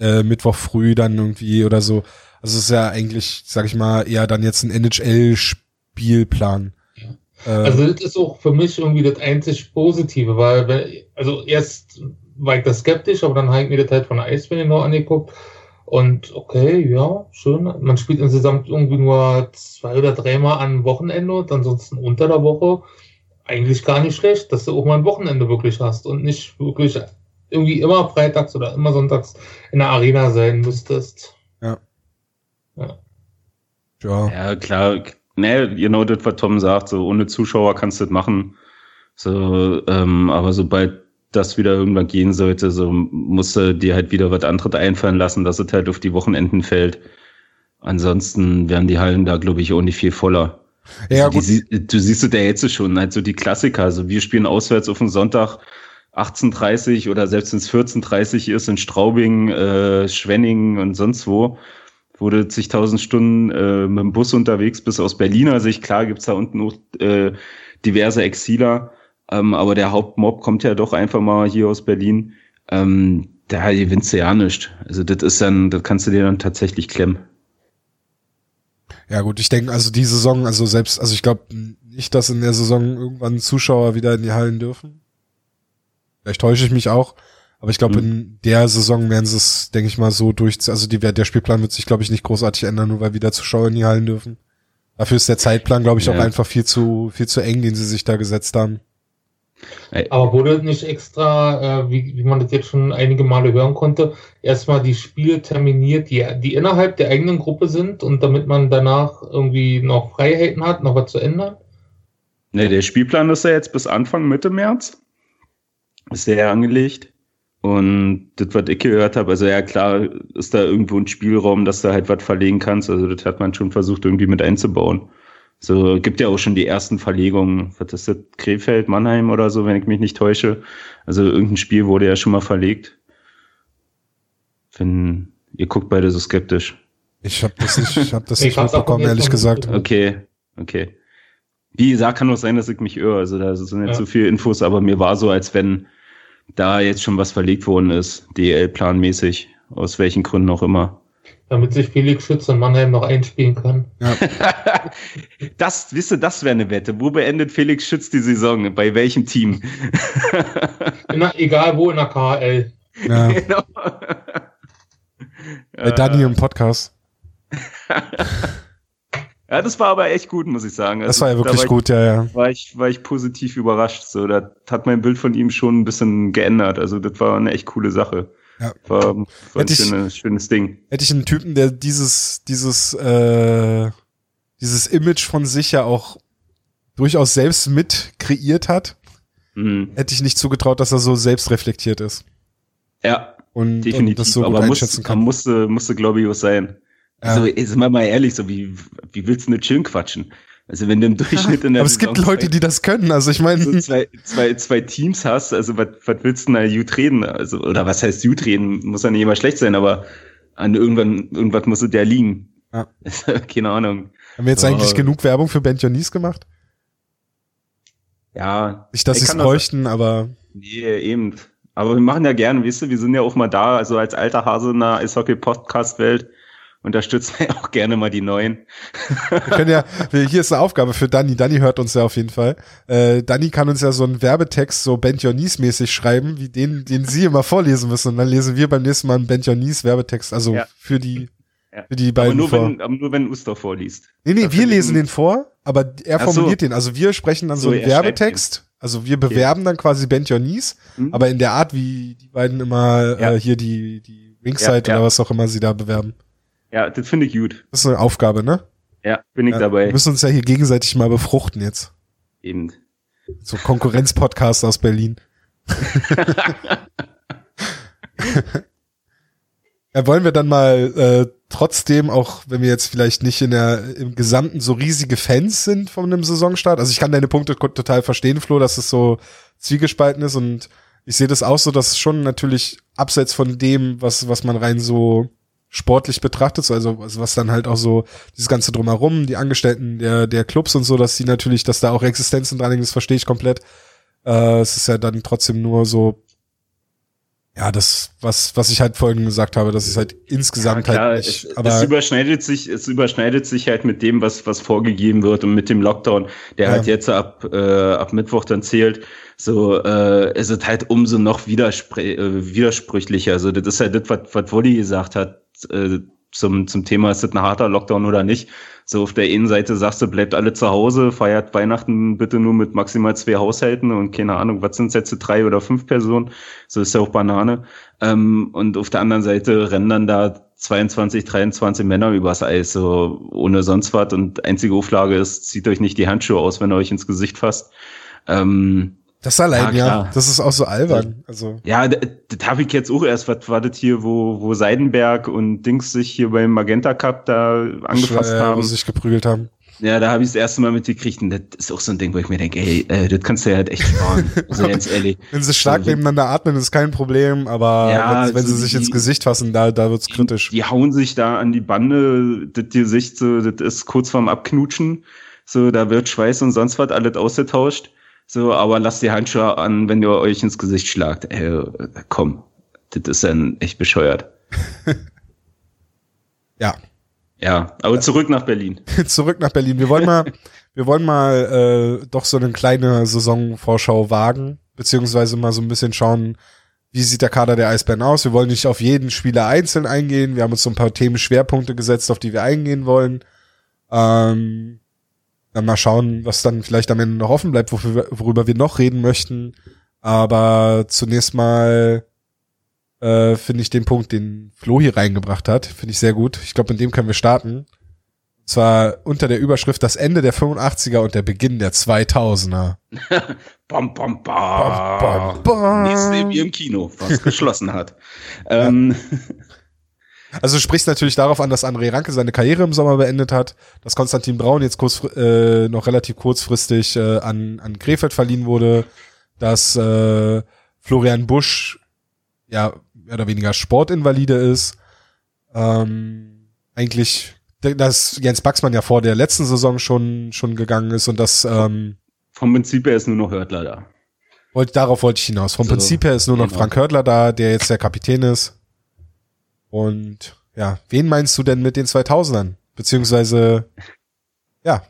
äh, Mittwoch früh dann irgendwie oder so. Also es ist ja eigentlich, sag ich mal, eher dann jetzt ein NHL-Spielplan. Äh, also das ist auch für mich irgendwie das einzig Positive, weil, wenn, also erst war ich da skeptisch, aber dann habe ich mir das halt von der Eisbären noch angeguckt. Und okay, ja, schön. Man spielt insgesamt irgendwie nur zwei oder dreimal am Wochenende und ansonsten unter der Woche eigentlich gar nicht schlecht, dass du auch mal ein Wochenende wirklich hast und nicht wirklich irgendwie immer freitags oder immer sonntags in der Arena sein müsstest. Ja. Ja, ja. ja klar. Ne, genau das, was Tom sagt, so ohne Zuschauer kannst du das machen. So, ähm, aber sobald das wieder irgendwann gehen sollte, so musst du dir halt wieder was anderes einfallen lassen, dass es halt auf die Wochenenden fällt. Ansonsten werden die Hallen da, glaube ich, auch nicht viel voller. Ja, also die, gut. du siehst es ja jetzt schon, halt so die Klassiker. Also wir spielen auswärts auf den Sonntag 18.30 oder selbst wenn es 14.30 ist in Straubing, äh, Schwenning und sonst wo, du zigtausend Stunden äh, mit dem Bus unterwegs bist aus Berliner Sicht. Klar gibt's da unten noch äh, diverse Exiler, ähm, aber der Hauptmob kommt ja doch einfach mal hier aus Berlin. Ähm, da gewinnst du ja nicht. Also das ist dann, das kannst du dir dann tatsächlich klemmen. Ja gut, ich denke, also die Saison, also selbst, also ich glaube nicht, dass in der Saison irgendwann Zuschauer wieder in die Hallen dürfen. Vielleicht täusche ich mich auch, aber ich glaube, mhm. in der Saison werden sie es, denke ich mal, so durch, also die, der Spielplan wird sich, glaube ich, nicht großartig ändern, nur weil wieder Zuschauer in die Hallen dürfen. Dafür ist der Zeitplan, glaube ich, ja. auch einfach viel zu, viel zu eng, den sie sich da gesetzt haben. Aber wurde nicht extra, äh, wie, wie man das jetzt schon einige Male hören konnte, erstmal die Spiele terminiert, die, die innerhalb der eigenen Gruppe sind und damit man danach irgendwie noch Freiheiten hat, noch was zu ändern? Ne, der Spielplan ist ja jetzt bis Anfang Mitte März. Ist sehr angelegt. Und das, was ich gehört habe, also ja klar, ist da irgendwo ein Spielraum, dass du halt was verlegen kannst. Also das hat man schon versucht, irgendwie mit einzubauen. So gibt ja auch schon die ersten Verlegungen. Was ist das? Krefeld, Mannheim oder so, wenn ich mich nicht täusche. Also irgendein Spiel wurde ja schon mal verlegt. Wenn ihr guckt beide so skeptisch. Ich habe das nicht, ich hab das nicht mitbekommen, ehrlich gesagt. Okay, okay. Wie gesagt, kann auch sein, dass ich mich irre. Also da sind jetzt ja. so viele Infos, aber mir war so, als wenn da jetzt schon was verlegt worden ist, DL-planmäßig, aus welchen Gründen auch immer damit sich Felix Schütz und Mannheim noch einspielen kann. Ja. das, wisst ihr, das wäre eine Wette. Wo beendet Felix Schütz die Saison? Bei welchem Team? der, egal wo in der KL. Ja. Genau. Bei Dani im Podcast. Ja, das war aber echt gut, muss ich sagen. Also, das war ja wirklich war gut, ich, ja, ja. War ich, war ich positiv überrascht. So, da hat mein Bild von ihm schon ein bisschen geändert. Also, das war eine echt coole Sache. Ja. War, war ein schönes, schönes Ding. Hätte ich einen Typen, der dieses, dieses, äh, dieses Image von sich ja auch durchaus selbst mit kreiert hat, mhm. hätte ich nicht zugetraut, dass er so selbst reflektiert ist. Ja, und, definitiv. Und das so aber muss, kann. musste, musste glaube ich auch sein. Ja. Also, ist mal mal ehrlich, so wie, wie willst du nur chillen quatschen? Also wenn du im Durchschnitt in der Aber es gibt Leute, die das können. Also ich meine, so zwei, zwei, zwei Teams hast, also was, willst du denn da gut reden? Also oder was heißt gut reden? Muss ja nicht immer schlecht sein, aber an irgendwann irgendwas muss ja liegen. Ja. Keine Ahnung. Haben wir jetzt oh. eigentlich genug Werbung für Ben Jonis gemacht? Ja. Nicht, dass sie es bräuchten, das, aber. Nee, eben. Aber wir machen ja gerne, weißt du, wir sind ja auch mal da, also als alter Hase in der Eishockey-Podcast-Welt unterstützen wir auch gerne mal die neuen. wir können ja, hier ist eine Aufgabe für Danny. Danny hört uns ja auf jeden Fall. Äh, Danny kann uns ja so einen Werbetext so Ben Jonis mäßig schreiben, wie den, den sie immer vorlesen müssen. Und dann lesen wir beim nächsten Mal einen Ben Jonis Werbetext, also ja. für die, ja. für die beiden aber nur vor. Wenn, aber nur wenn Uster vorliest. Nee, nee, wir lesen den vor, aber er formuliert so. den. Also wir sprechen dann so, so einen Werbetext. Also wir bewerben okay. dann quasi Ben Jonis, mhm. aber in der Art, wie die beiden immer ja. äh, hier die, die Ringside oder was auch immer sie da bewerben. Ja, das finde ich gut. Das ist eine Aufgabe, ne? Ja, bin ich ja, dabei. Wir müssen uns ja hier gegenseitig mal befruchten jetzt. Eben. So Konkurrenzpodcast aus Berlin. ja, wollen wir dann mal äh, trotzdem, auch wenn wir jetzt vielleicht nicht in der im Gesamten so riesige Fans sind von einem Saisonstart, also ich kann deine Punkte total verstehen, Flo, dass es so zwiegespalten ist und ich sehe das auch so, dass schon natürlich abseits von dem, was was man rein so sportlich betrachtet, also, was dann halt auch so dieses ganze drumherum, die Angestellten der, der Clubs und so, dass sie natürlich, dass da auch Existenzen dran liegen, das verstehe ich komplett. Äh, es ist ja dann trotzdem nur so, ja, das, was, was ich halt vorhin gesagt habe, das ist halt insgesamt ja, klar, halt nicht. Es, aber es überschneidet sich, es überschneidet sich halt mit dem, was, was vorgegeben wird und mit dem Lockdown, der ja. halt jetzt ab, äh, ab Mittwoch dann zählt. So, äh, es ist halt umso noch widerspr äh, widersprüchlicher. Also, das ist halt das, was, was Wolli gesagt hat, äh, zum, zum Thema, ist das ein harter Lockdown oder nicht. So auf der einen Seite sagst du, bleibt alle zu Hause, feiert Weihnachten bitte nur mit maximal zwei Haushalten und keine Ahnung, was sind jetzt drei oder fünf Personen? So ist ja auch Banane. Ähm, und auf der anderen Seite rennen dann da 22, 23 Männer übers Eis, so ohne sonst was. Und einzige Auflage ist, zieht euch nicht die Handschuhe aus, wenn ihr euch ins Gesicht fasst. Ähm, das allein, ja, ja. Das ist auch so albern. Also. Ja, das, habe ich jetzt auch erst. Was war das hier, wo, wo Seidenberg und Dings sich hier beim Magenta Cup da angefasst Schwer, haben? Wo sie sich geprügelt haben. Ja, da habe ich das erste Mal mitgekriegt und das ist auch so ein Ding, wo ich mir denke, ey, äh, das kannst du ja halt echt sparen. Also ganz ehrlich. wenn sie stark so, nebeneinander atmen, ist kein Problem, aber ja, wenn, wenn so sie sich die, ins Gesicht fassen, da, da wird's kritisch. Die, die hauen sich da an die Bande, das Gesicht so, das ist kurz vorm Abknutschen. So, da wird Schweiß und sonst was alles ausgetauscht. So, aber lasst die Handschuhe an, wenn ihr euch ins Gesicht schlagt. Ey, komm, das ist dann echt bescheuert. ja. Ja, aber zurück nach Berlin. zurück nach Berlin. Wir wollen mal, wir wollen mal äh, doch so eine kleine Saisonvorschau wagen, beziehungsweise mal so ein bisschen schauen, wie sieht der Kader der Eisbären aus. Wir wollen nicht auf jeden Spieler einzeln eingehen. Wir haben uns so ein paar Themenschwerpunkte gesetzt, auf die wir eingehen wollen. Ähm, mal schauen, was dann vielleicht am Ende noch offen bleibt, worüber wir noch reden möchten. Aber zunächst mal äh, finde ich den Punkt, den Flo hier reingebracht hat, finde ich sehr gut. Ich glaube, mit dem können wir starten. Und zwar unter der Überschrift das Ende der 85er und der Beginn der 2000er. bam, bam, bam. bam, bam, bam. Nächste wie im Kino, was geschlossen hat. ähm, also du sprichst natürlich darauf an, dass André Ranke seine Karriere im Sommer beendet hat, dass Konstantin Braun jetzt kurz, äh, noch relativ kurzfristig äh, an, an Krefeld verliehen wurde, dass äh, Florian Busch ja mehr oder weniger Sportinvalide ist. Ähm, eigentlich, dass Jens Baxmann ja vor der letzten Saison schon, schon gegangen ist und dass ähm, vom Prinzip her ist nur noch Hörtler da. Wollt, darauf wollte ich hinaus. Vom so, Prinzip her ist nur noch genau. Frank Hörtler da, der jetzt der Kapitän ist. Und ja, wen meinst du denn mit den 2000ern? Beziehungsweise, ja.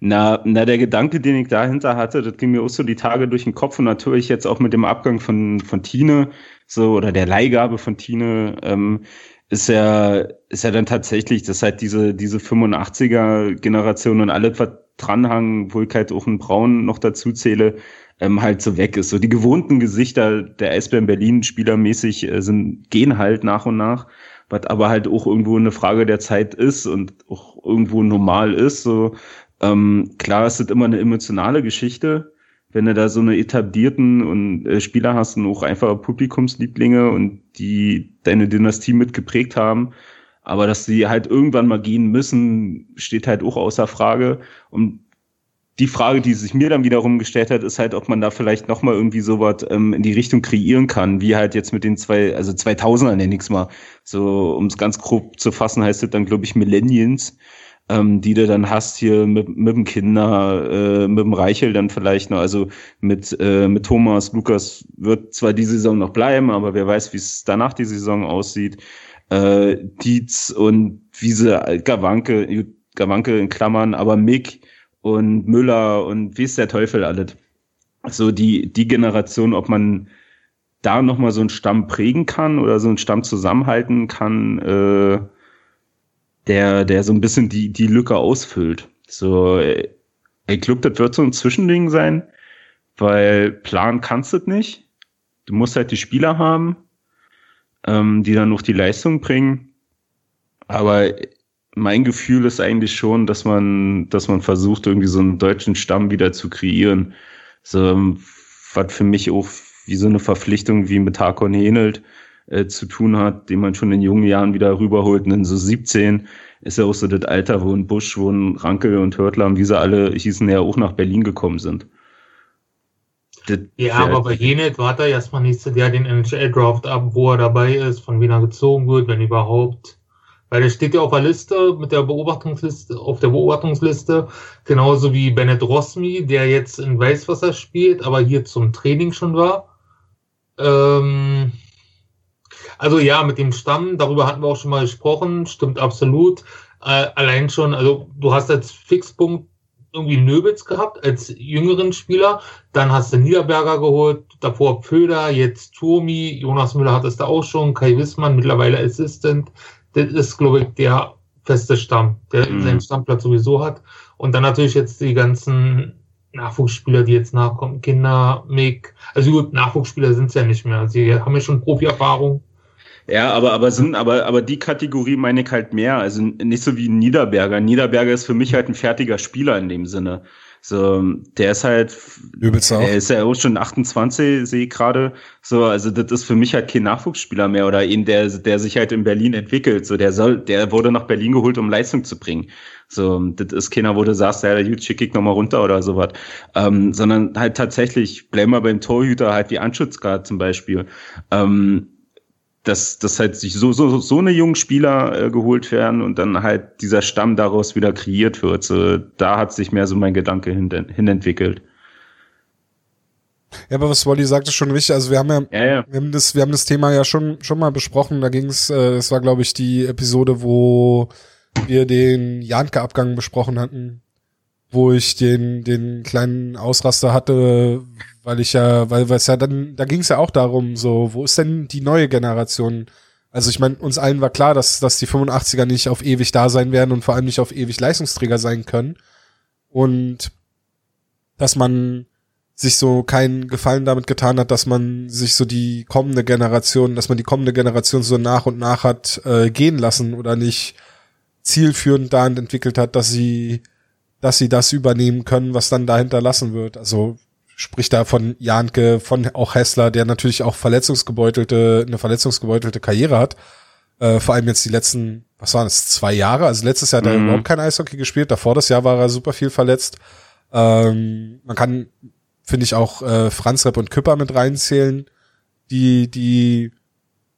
Na, na, der Gedanke, den ich dahinter hatte, das ging mir auch so die Tage durch den Kopf und natürlich jetzt auch mit dem Abgang von, von Tine, so, oder der Leihgabe von Tine, ähm, ist ja, ist ja dann tatsächlich, dass halt diese, diese 85er Generation und alles, was dranhangen, wo ich halt auch einen Braun noch dazu zähle, ähm, halt so weg ist. So die gewohnten Gesichter der Eisbären Berlin spielermäßig äh, sind, gehen halt nach und nach, was aber halt auch irgendwo eine Frage der Zeit ist und auch irgendwo normal ist. So ähm, klar ist das immer eine emotionale Geschichte, wenn du da so eine etablierten und äh, Spieler hast und auch einfach Publikumslieblinge und die deine Dynastie mitgeprägt haben. Aber dass sie halt irgendwann mal gehen müssen, steht halt auch außer Frage. Und die Frage, die sich mir dann wiederum gestellt hat, ist halt, ob man da vielleicht noch mal irgendwie sowas ähm, in die Richtung kreieren kann, wie halt jetzt mit den zwei, also 2000er nenne ich mal. So, um es ganz grob zu fassen, heißt es dann, glaube ich, Millennials, ähm, die du dann hast hier mit, mit dem Kinder, äh, mit dem Reichel dann vielleicht noch, also mit, äh, mit Thomas, Lukas wird zwar die Saison noch bleiben, aber wer weiß, wie es danach die Saison aussieht. Äh, Dietz und Wiese, Gawanke, Gawanke in Klammern, aber Mick, und Müller und wie ist der Teufel alles. So die, die Generation, ob man da nochmal so einen Stamm prägen kann oder so einen Stamm zusammenhalten kann, äh, der, der so ein bisschen die, die Lücke ausfüllt. So, äh, ich glaube, das wird so ein Zwischending sein, weil Plan kannst du nicht. Du musst halt die Spieler haben, ähm, die dann noch die Leistung bringen. Aber mein Gefühl ist eigentlich schon, dass man, dass man versucht, irgendwie so einen deutschen Stamm wieder zu kreieren. So, was für mich auch wie so eine Verpflichtung wie mit Hakon Henelt äh, zu tun hat, den man schon in jungen Jahren wieder rüberholt. Und in so 17 ist ja auch so das Alter, wo ein Busch, wo ein Rankel und Hörtler und wie sie alle hießen, ja auch nach Berlin gekommen sind. Das ja, aber bei Henelt war er erstmal nächstes Jahr den NHL-Draft ab, wo er dabei ist, von wem er gezogen wird, wenn überhaupt. Weil der steht ja auf der Liste, mit der Beobachtungsliste, auf der Beobachtungsliste, genauso wie Bennett Rosmi, der jetzt in Weißwasser spielt, aber hier zum Training schon war. Ähm, also ja, mit dem Stamm, darüber hatten wir auch schon mal gesprochen, stimmt absolut. Äh, allein schon, also du hast als Fixpunkt irgendwie Nöbitz gehabt als jüngeren Spieler, dann hast du Niederberger geholt, davor Pföder, jetzt Turmi, Jonas Müller hat es da auch schon, Kai Wissmann, mittlerweile Assistant. Das ist, glaube ich, der feste Stamm, der mhm. seinen Stammplatz sowieso hat. Und dann natürlich jetzt die ganzen Nachwuchsspieler, die jetzt nachkommen, Kinder, Mick, also gut, Nachwuchsspieler sind es ja nicht mehr. Sie haben ja schon Profi-Erfahrung. Ja, aber, aber sind, aber, aber die Kategorie meine ich halt mehr. Also nicht so wie Niederberger. Niederberger ist für mich halt ein fertiger Spieler in dem Sinne. So, der ist halt, Übelst auch. er ist ja auch schon 28, sehe ich gerade. So, also das ist für mich halt kein Nachwuchsspieler mehr oder ihn, der, der sich halt in Berlin entwickelt. So, der soll, der wurde nach Berlin geholt, um Leistung zu bringen. So, das ist keiner, wo du sagst, ja, gut, schick ich nochmal runter oder sowas. Ähm, sondern halt tatsächlich, bleib mal beim Torhüter halt wie Anschutzgrad zum Beispiel. Ähm, dass, dass halt sich so, so, so eine jungen Spieler äh, geholt werden und dann halt dieser Stamm daraus wieder kreiert wird. So, da hat sich mehr so mein Gedanke hin, hin entwickelt. Ja, aber was Wally sagte schon richtig. Also wir haben ja, ja, ja, wir haben das, wir haben das Thema ja schon schon mal besprochen. Da ging es, äh, das war glaube ich die Episode, wo wir den Janke-Abgang besprochen hatten, wo ich den den kleinen Ausraster hatte, weil ich ja, weil es ja dann, da ging es ja auch darum, so, wo ist denn die neue Generation? Also ich meine, uns allen war klar, dass, dass die 85er nicht auf ewig da sein werden und vor allem nicht auf ewig Leistungsträger sein können. Und dass man sich so keinen Gefallen damit getan hat, dass man sich so die kommende Generation, dass man die kommende Generation so nach und nach hat äh, gehen lassen oder nicht zielführend dahin entwickelt hat, dass sie, dass sie das übernehmen können, was dann dahinter lassen wird. Also spricht da von Janke, von auch Hessler, der natürlich auch verletzungsgebeutelte, eine verletzungsgebeutelte Karriere hat. Äh, vor allem jetzt die letzten, was waren es, zwei Jahre? Also letztes Jahr hat er mhm. überhaupt kein Eishockey gespielt, davor das Jahr war er super viel verletzt. Ähm, man kann, finde ich, auch äh, Franz Repp und Küpper mit reinzählen, die, die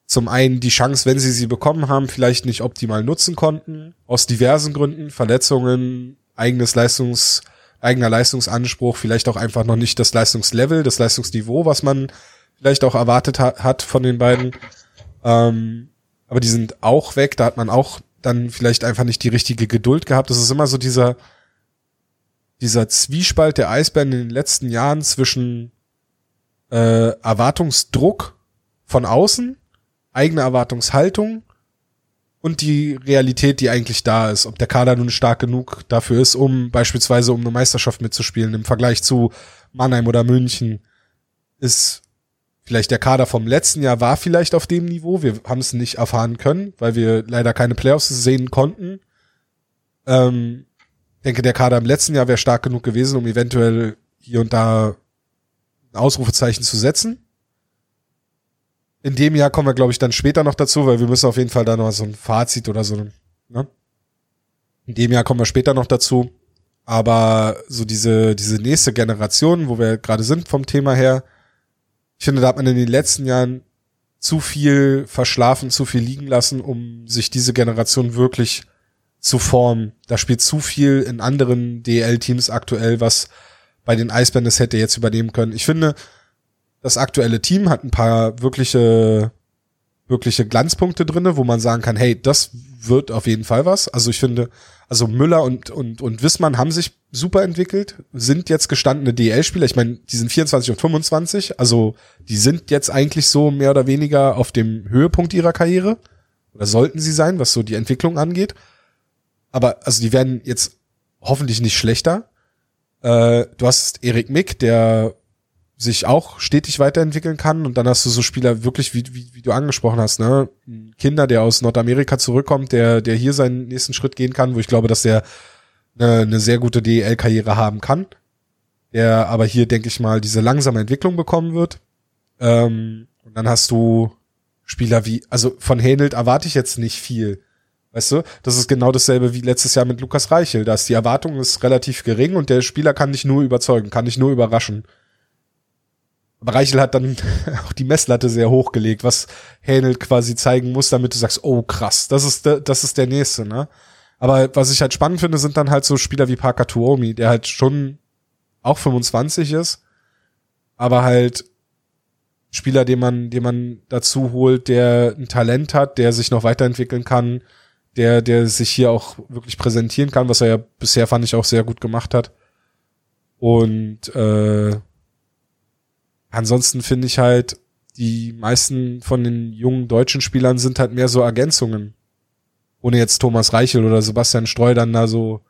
zum einen die Chance, wenn sie sie bekommen haben, vielleicht nicht optimal nutzen konnten, aus diversen Gründen, Verletzungen, eigenes Leistungs, eigener Leistungsanspruch, vielleicht auch einfach noch nicht das Leistungslevel, das Leistungsniveau, was man vielleicht auch erwartet ha hat von den beiden. Ähm, aber die sind auch weg, da hat man auch dann vielleicht einfach nicht die richtige Geduld gehabt. Das ist immer so dieser, dieser Zwiespalt der Eisbären in den letzten Jahren zwischen äh, Erwartungsdruck von außen, eigene Erwartungshaltung und die Realität, die eigentlich da ist. Ob der Kader nun stark genug dafür ist, um beispielsweise um eine Meisterschaft mitzuspielen im Vergleich zu Mannheim oder München, ist vielleicht der Kader vom letzten Jahr war vielleicht auf dem Niveau. Wir haben es nicht erfahren können, weil wir leider keine Playoffs sehen konnten. Ähm, denke, der Kader im letzten Jahr wäre stark genug gewesen, um eventuell hier und da ein Ausrufezeichen zu setzen. In dem Jahr kommen wir, glaube ich, dann später noch dazu, weil wir müssen auf jeden Fall da noch so ein Fazit oder so. Ne? In dem Jahr kommen wir später noch dazu. Aber so diese, diese nächste Generation, wo wir gerade sind vom Thema her, ich finde, da hat man in den letzten Jahren zu viel verschlafen, zu viel liegen lassen, um sich diese Generation wirklich zu formen. Da spielt zu viel in anderen DL-Teams aktuell, was bei den Eisbären das hätte jetzt übernehmen können. Ich finde, das aktuelle Team hat ein paar wirkliche, wirkliche Glanzpunkte drinne, wo man sagen kann, hey, das wird auf jeden Fall was. Also ich finde, also Müller und, und, und Wissmann haben sich super entwickelt, sind jetzt gestandene DL-Spieler. Ich meine, die sind 24 und 25, also die sind jetzt eigentlich so mehr oder weniger auf dem Höhepunkt ihrer Karriere. Oder sollten sie sein, was so die Entwicklung angeht. Aber also die werden jetzt hoffentlich nicht schlechter. Äh, du hast Erik Mick, der sich auch stetig weiterentwickeln kann. Und dann hast du so Spieler wirklich, wie, wie, wie du angesprochen hast, ne? Kinder, der aus Nordamerika zurückkommt, der, der hier seinen nächsten Schritt gehen kann, wo ich glaube, dass der eine, eine sehr gute DEL-Karriere haben kann. Der aber hier, denke ich mal, diese langsame Entwicklung bekommen wird. Ähm, und dann hast du Spieler wie, also von Hänelt erwarte ich jetzt nicht viel. Weißt du, das ist genau dasselbe wie letztes Jahr mit Lukas Reichel. Da ist die Erwartung ist relativ gering und der Spieler kann dich nur überzeugen, kann dich nur überraschen. Reichel hat dann auch die Messlatte sehr hochgelegt, was Hänel quasi zeigen muss, damit du sagst, oh krass, das ist der, das ist der nächste, ne? Aber was ich halt spannend finde, sind dann halt so Spieler wie Parker Tuomi, der halt schon auch 25 ist, aber halt Spieler, den man, den man dazu holt, der ein Talent hat, der sich noch weiterentwickeln kann, der, der sich hier auch wirklich präsentieren kann, was er ja bisher fand ich auch sehr gut gemacht hat. Und äh, ansonsten finde ich halt, die meisten von den jungen deutschen Spielern sind halt mehr so Ergänzungen. Ohne jetzt Thomas Reichel oder Sebastian Streu dann da so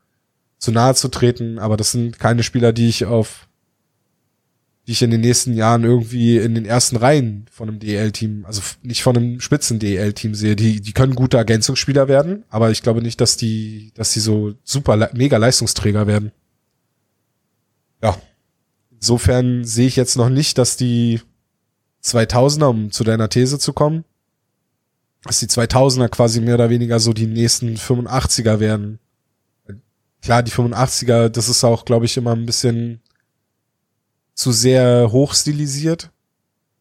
zu nahe zu treten, aber das sind keine Spieler, die ich auf die ich in den nächsten Jahren irgendwie in den ersten Reihen von einem DL-Team, also nicht von einem Spitzen-DL-Team sehe. Die, die können gute Ergänzungsspieler werden, aber ich glaube nicht, dass die, dass die so super, mega Leistungsträger werden. Ja. Insofern sehe ich jetzt noch nicht, dass die 2000er, um zu deiner These zu kommen, dass die 2000er quasi mehr oder weniger so die nächsten 85er werden. Klar, die 85er, das ist auch, glaube ich, immer ein bisschen zu sehr hochstilisiert.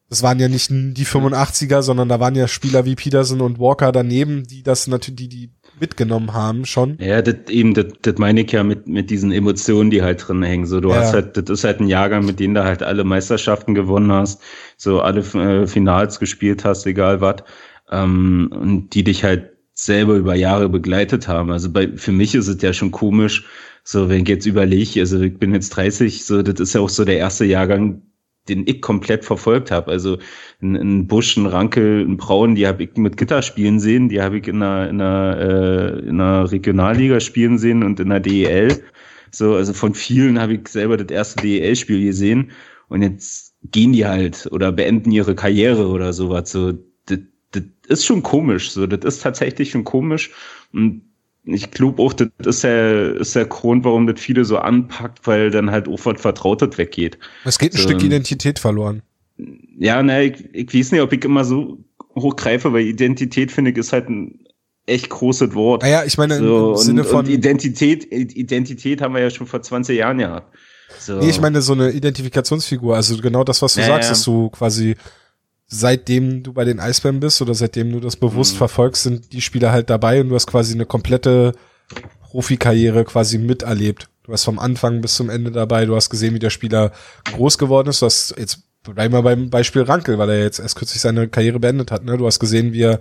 Das waren ja nicht die 85er, sondern da waren ja Spieler wie Peterson und Walker daneben, die das natürlich, die, die mitgenommen haben schon. Ja, das eben, das, das meine ich ja mit, mit diesen Emotionen, die halt drin hängen. So, du ja. hast halt, das ist halt ein Jahrgang, mit dem du halt alle Meisterschaften gewonnen hast, so alle äh, Finals gespielt hast, egal was, ähm, und die dich halt selber über Jahre begleitet haben. Also bei, für mich ist es ja schon komisch, so, wenn ich jetzt überlege, also ich bin jetzt 30, so, das ist ja auch so der erste Jahrgang, den ich komplett verfolgt habe. Also ein, Busch, ein Rankel, ein Braun, die habe ich mit Gitter spielen sehen, die habe ich in einer, in, einer, äh, in einer Regionalliga spielen sehen und in der DEL. So, also von vielen habe ich selber das erste DEL-Spiel gesehen und jetzt gehen die halt oder beenden ihre Karriere oder sowas. So, das, das ist schon komisch. So, das ist tatsächlich schon komisch. Und ich glaube auch, das ist der, ist der Grund, warum das viele so anpackt, weil dann halt auch was Vertrautes weggeht. Es geht ein so, Stück Identität verloren. Ja, ne, ich, ich weiß nicht, ob ich immer so hochgreife, weil Identität, finde ich, ist halt ein echt großes Wort. Naja, ich meine, so, im Sinne von. Und Identität, Identität haben wir ja schon vor 20 Jahren gehabt. So. Nee, ich meine, so eine Identifikationsfigur, also genau das, was du ja, sagst, dass du quasi seitdem du bei den Eisbären bist oder seitdem du das bewusst mhm. verfolgst, sind die Spieler halt dabei und du hast quasi eine komplette Profikarriere quasi miterlebt. Du hast vom Anfang bis zum Ende dabei, du hast gesehen, wie der Spieler groß geworden ist. Du hast jetzt bleib mal beim Beispiel Rankel, weil er jetzt erst kürzlich seine Karriere beendet hat. Ne? Du hast gesehen, wie er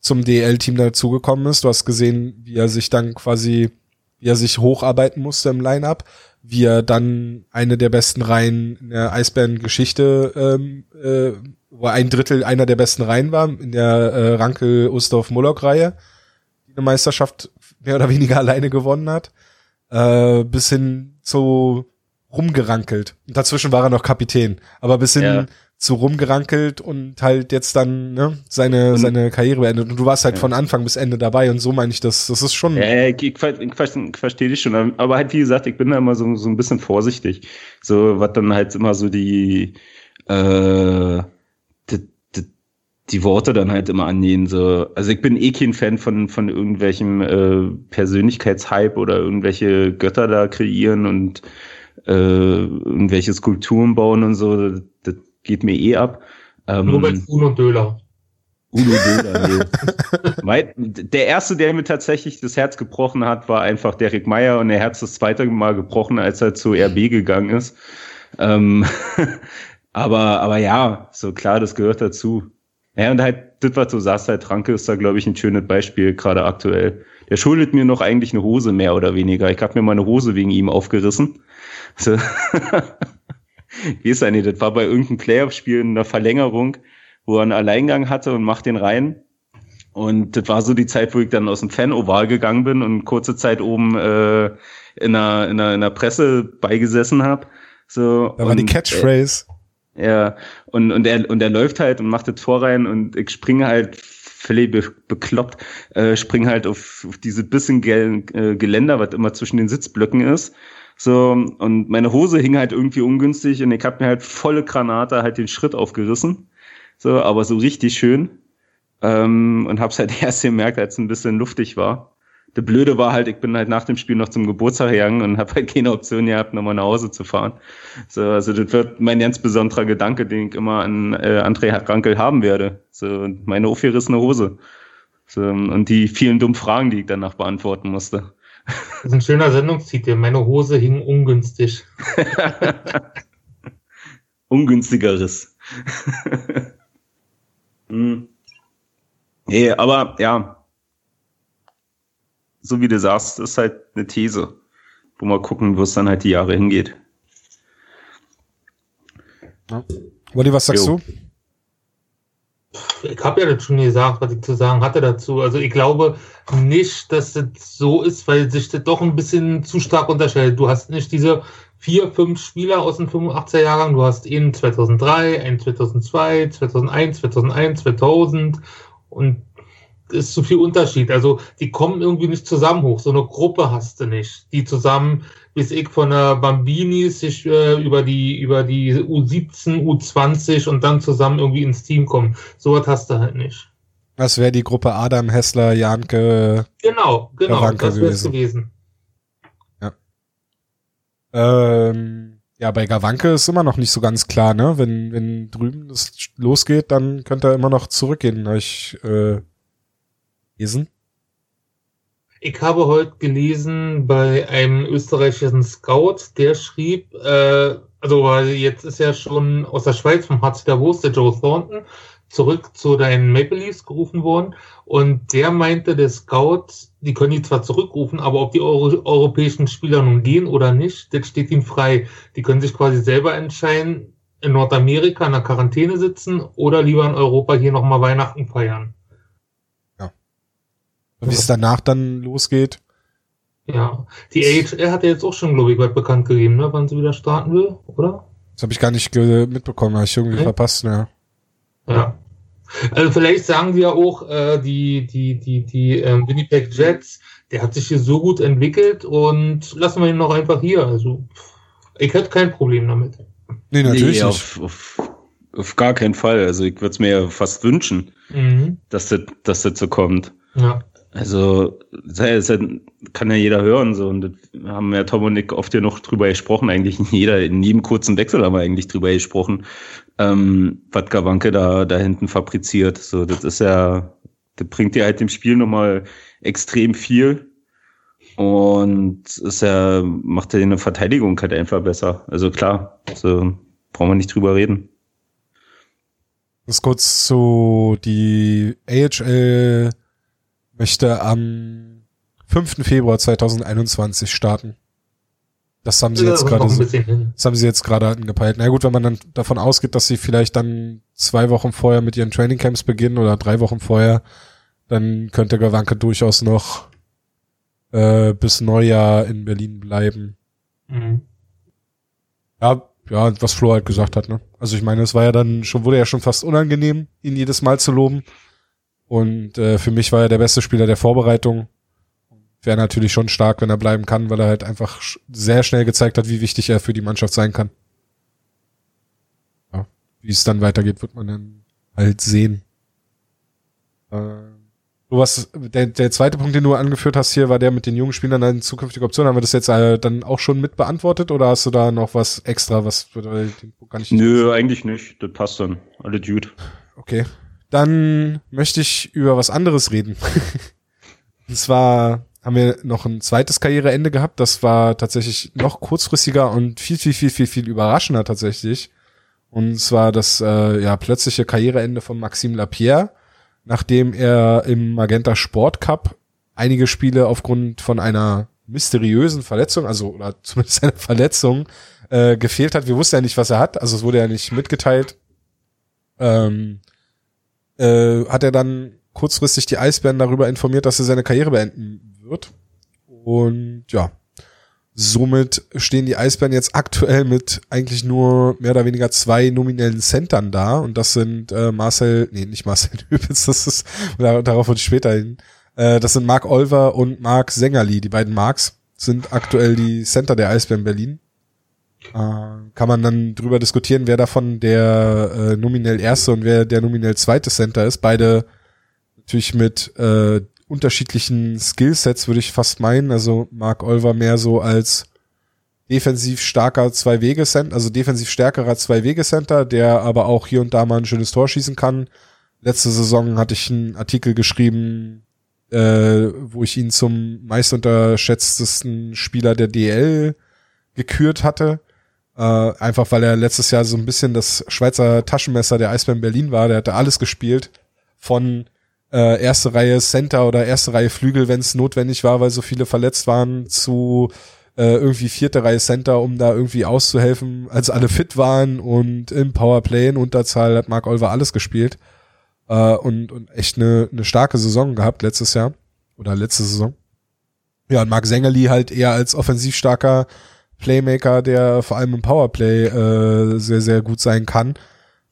zum DL-Team dazugekommen ist. Du hast gesehen, wie er sich dann quasi, wie er sich hocharbeiten musste im Line-Up, wie er dann eine der besten Reihen in der Eisbären-Geschichte ähm, äh, wo ein Drittel einer der besten Reihen war, in der äh, Rankel Ustorf Moloch Reihe, die eine Meisterschaft mehr oder weniger alleine gewonnen hat, äh, bis hin zu rumgerankelt. Und dazwischen war er noch Kapitän, aber bis hin ja. Zu rumgerankelt und halt jetzt dann ne, seine und, seine Karriere beendet. Und du warst halt ja. von Anfang bis Ende dabei und so meine ich das. Das ist schon. Ja, ich, ich, ich, verstehe dich schon, aber halt wie gesagt, ich bin da immer so so ein bisschen vorsichtig, so was dann halt immer so die äh, die Worte dann halt immer annehmen. So. Also ich bin eh kein Fan von, von irgendwelchem äh, Persönlichkeitshype oder irgendwelche Götter da kreieren und äh, irgendwelche Skulpturen bauen und so. Das geht mir eh ab. Ähm, Nur bei Uno Döler. Uno Döler, nee. der erste, der mir tatsächlich das Herz gebrochen hat, war einfach Derek Meyer und er hat das zweite Mal gebrochen, als er zu RB gegangen ist. Ähm, aber, aber ja, so klar, das gehört dazu. Ja, und halt, das, was du sagst, halt, Tranke ist da, glaube ich, ein schönes Beispiel, gerade aktuell. Der schuldet mir noch eigentlich eine Hose, mehr oder weniger. Ich habe mir meine Hose wegen ihm aufgerissen. So. Wie ist eigentlich, das war bei irgendeinem Playoff-Spiel in der Verlängerung, wo er einen Alleingang hatte und macht den rein. Und das war so die Zeit, wo ich dann aus dem Fan-Oval gegangen bin und kurze Zeit oben äh, in, einer, in, einer, in einer Presse beigesessen habe. So, da war und, die Catchphrase. Äh, ja, und, und, er, und er läuft halt und macht das Tor rein und ich springe halt völlig be bekloppt, äh, spring halt auf, auf diese bisschen gel äh, Geländer, was immer zwischen den Sitzblöcken ist. So, und meine Hose hing halt irgendwie ungünstig und ich hab mir halt volle Granate halt den Schritt aufgerissen. So, aber so richtig schön. Ähm, und hab's halt erst gemerkt, als es ein bisschen luftig war. der Blöde war halt, ich bin halt nach dem Spiel noch zum Geburtstag gegangen und habe halt keine Option gehabt, nochmal nach Hause zu fahren. So, also das wird mein ganz besonderer Gedanke, den ich immer an äh, André Rankel haben werde. So, meine aufgerissene Hose. So, und die vielen dummen Fragen, die ich danach beantworten musste. Das ist ein schöner Sendungstitel. Meine Hose hing ungünstig. Ungünstigeres. hm. Nee, aber ja, so wie du sagst, ist halt eine These, wo wir gucken, wo es dann halt die Jahre hingeht. Ja. Wolli, was sagst jo. du? Ich habe ja das schon gesagt, was ich zu sagen hatte dazu. Also ich glaube nicht, dass das so ist, weil sich das doch ein bisschen zu stark unterscheidet. Du hast nicht diese vier, fünf Spieler aus dem 85er Jahrgang. Du hast ihn 2003, einen 2002, 2001, 2001, 2000 und ist zu viel Unterschied. Also die kommen irgendwie nicht zusammen hoch. So eine Gruppe hast du nicht, die zusammen, bis ich von der Bambini sich äh, über die über die U17, U20 und dann zusammen irgendwie ins Team kommen. So was hast du halt nicht. Das wäre die Gruppe Adam, Hessler, Janke. Genau, genau, Gawanke das wäre gewesen. gewesen. Ja. Ähm, ja, bei Gawanke ist immer noch nicht so ganz klar, ne? Wenn, wenn drüben das losgeht, dann könnte er immer noch zurückgehen. Ich äh, lesen? Ich habe heute gelesen bei einem österreichischen Scout, der schrieb, äh, also weil jetzt ist ja schon aus der Schweiz vom HC Davos der Joe Thornton zurück zu deinen Maple Leafs gerufen worden und der meinte, der Scout, die können die zwar zurückrufen, aber ob die Euro europäischen Spieler nun gehen oder nicht, das steht ihnen frei. Die können sich quasi selber entscheiden, in Nordamerika in der Quarantäne sitzen oder lieber in Europa hier nochmal Weihnachten feiern. Wie es danach dann losgeht. Ja, die AHL hat ja jetzt auch schon, glaube ich, weit bekannt gegeben, ne, wann sie wieder starten will, oder? Das habe ich gar nicht mitbekommen, habe ich irgendwie okay. verpasst, ja. Ja. Also vielleicht sagen wir ja auch, äh, die, die, die, die ähm, Winnipeg Jets, der hat sich hier so gut entwickelt und lassen wir ihn noch einfach hier. Also ich hätte kein Problem damit. Nee, natürlich nee, auf, auf, auf gar keinen Fall. Also ich würde es mir ja fast wünschen, mhm. dass, das, dass das so kommt. Ja. Also, das kann ja jeder hören, so. Und das haben ja Tom und Nick oft ja noch drüber gesprochen, eigentlich in jeder, in jedem kurzen Wechsel haben wir eigentlich drüber gesprochen, ähm, was Gawanke da, da hinten fabriziert. So, das ist ja, das bringt dir halt dem Spiel nochmal extrem viel. Und ist ja, macht ja eine Verteidigung halt einfach besser. Also klar, so brauchen wir nicht drüber reden. Das kurz zu die AHL möchte am 5. Februar 2021 starten. Das haben sie ja, jetzt gerade, das haben sie jetzt gerade angepeilt. Na gut, wenn man dann davon ausgeht, dass sie vielleicht dann zwei Wochen vorher mit ihren Trainingcamps beginnen oder drei Wochen vorher, dann könnte Gawanke durchaus noch äh, bis Neujahr in Berlin bleiben. Mhm. Ja, ja, was Flo halt gesagt hat, ne? Also ich meine, es war ja dann schon, wurde ja schon fast unangenehm, ihn jedes Mal zu loben. Und äh, für mich war er der beste Spieler der Vorbereitung. Wäre natürlich schon stark, wenn er bleiben kann, weil er halt einfach sehr schnell gezeigt hat, wie wichtig er für die Mannschaft sein kann. Ja, wie es dann weitergeht, wird man dann halt sehen. Äh, was, der, der zweite Punkt, den du angeführt hast hier, war der mit den jungen Spielern eine zukünftige Option. Haben wir das jetzt äh, dann auch schon mit beantwortet oder hast du da noch was extra, was den kann ich Nö, eigentlich nicht. Das passt dann. Alle Dude. Okay. Dann möchte ich über was anderes reden. Und zwar haben wir noch ein zweites Karriereende gehabt. Das war tatsächlich noch kurzfristiger und viel, viel, viel, viel, viel überraschender tatsächlich. Und zwar das äh, ja plötzliche Karriereende von Maxime Lapierre, nachdem er im Magenta Sport Cup einige Spiele aufgrund von einer mysteriösen Verletzung, also oder zumindest einer Verletzung, äh, gefehlt hat. Wir wussten ja nicht, was er hat, also es wurde ja nicht mitgeteilt. Ähm, äh, hat er dann kurzfristig die Eisbären darüber informiert, dass er seine Karriere beenden wird. Und ja, somit stehen die Eisbären jetzt aktuell mit eigentlich nur mehr oder weniger zwei nominellen Centern da. Und das sind äh, Marcel, nee, nicht Marcel Löbitz, das ist, darauf ich später hin. Äh, das sind Mark Olver und Mark Sängerli. Die beiden Marks sind aktuell die Center der Eisbären Berlin. Äh, kann man dann drüber diskutieren, wer davon der äh, nominell erste und wer der nominell zweite Center ist. Beide natürlich mit äh, unterschiedlichen Skillsets, würde ich fast meinen. Also Mark Olver mehr so als defensiv starker Zwei-Wege-Center, also defensiv stärkerer Zwei-Wege-Center, der aber auch hier und da mal ein schönes Tor schießen kann. Letzte Saison hatte ich einen Artikel geschrieben, äh, wo ich ihn zum meist unterschätztesten Spieler der DL gekürt hatte. Äh, einfach weil er letztes Jahr so ein bisschen das Schweizer Taschenmesser der Eisbären Berlin war. Der hatte alles gespielt. Von äh, erste Reihe Center oder erste Reihe Flügel, wenn es notwendig war, weil so viele verletzt waren, zu äh, irgendwie vierte Reihe Center, um da irgendwie auszuhelfen, als alle fit waren und im Powerplay in Unterzahl hat Mark Olver alles gespielt äh, und, und echt eine, eine starke Saison gehabt letztes Jahr oder letzte Saison. Ja, und Mark Sengeli halt eher als offensiv starker Playmaker, der vor allem im Powerplay äh, sehr, sehr gut sein kann.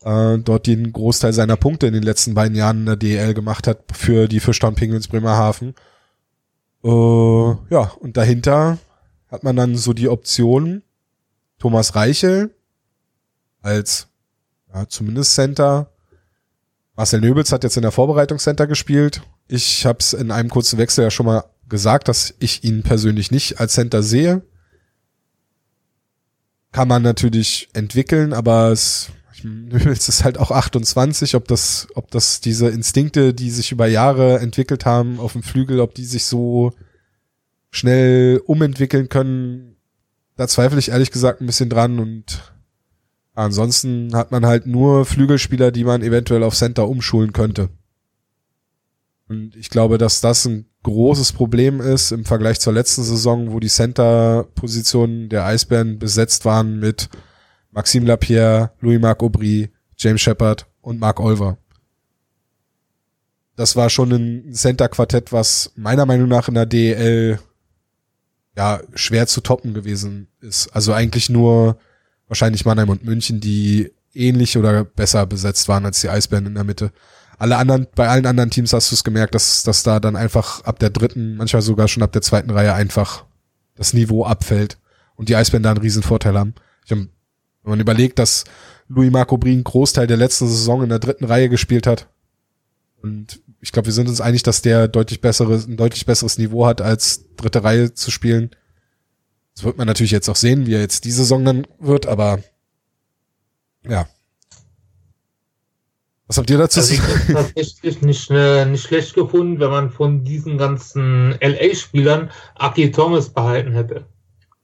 Äh, dort den Großteil seiner Punkte in den letzten beiden Jahren in der DL gemacht hat für die Fischtown Penguins Bremerhaven. Äh, ja, und dahinter hat man dann so die Option Thomas Reichel als ja, zumindest Center Marcel Nöbels hat jetzt in der Vorbereitungscenter gespielt. Ich habe es in einem kurzen Wechsel ja schon mal gesagt, dass ich ihn persönlich nicht als Center sehe. Kann man natürlich entwickeln, aber es, Nöbels ist halt auch 28, ob das, ob das diese Instinkte, die sich über Jahre entwickelt haben auf dem Flügel, ob die sich so schnell umentwickeln können, da zweifle ich ehrlich gesagt ein bisschen dran und Ansonsten hat man halt nur Flügelspieler, die man eventuell auf Center umschulen könnte. Und ich glaube, dass das ein großes Problem ist im Vergleich zur letzten Saison, wo die Center-Positionen der Eisbären besetzt waren mit Maxime Lapierre, Louis-Marc Aubry, James Shepard und Mark Olver. Das war schon ein Center-Quartett, was meiner Meinung nach in der DEL ja schwer zu toppen gewesen ist. Also eigentlich nur wahrscheinlich Mannheim und München, die ähnlich oder besser besetzt waren als die Eisbären in der Mitte. Alle anderen, bei allen anderen Teams hast du es gemerkt, dass, dass da dann einfach ab der dritten, manchmal sogar schon ab der zweiten Reihe einfach das Niveau abfällt und die Eisbären da einen riesen Vorteil haben. Ich hab, wenn man überlegt, dass Louis Marco Brien Großteil der letzten Saison in der dritten Reihe gespielt hat und ich glaube, wir sind uns einig, dass der deutlich besseres, ein deutlich besseres Niveau hat, als dritte Reihe zu spielen. Das wird man natürlich jetzt auch sehen, wie er jetzt diese Saison dann wird, aber ja. Was habt ihr dazu also ich habe tatsächlich nicht, äh, nicht schlecht gefunden, wenn man von diesen ganzen LA-Spielern Aki Thomas behalten hätte.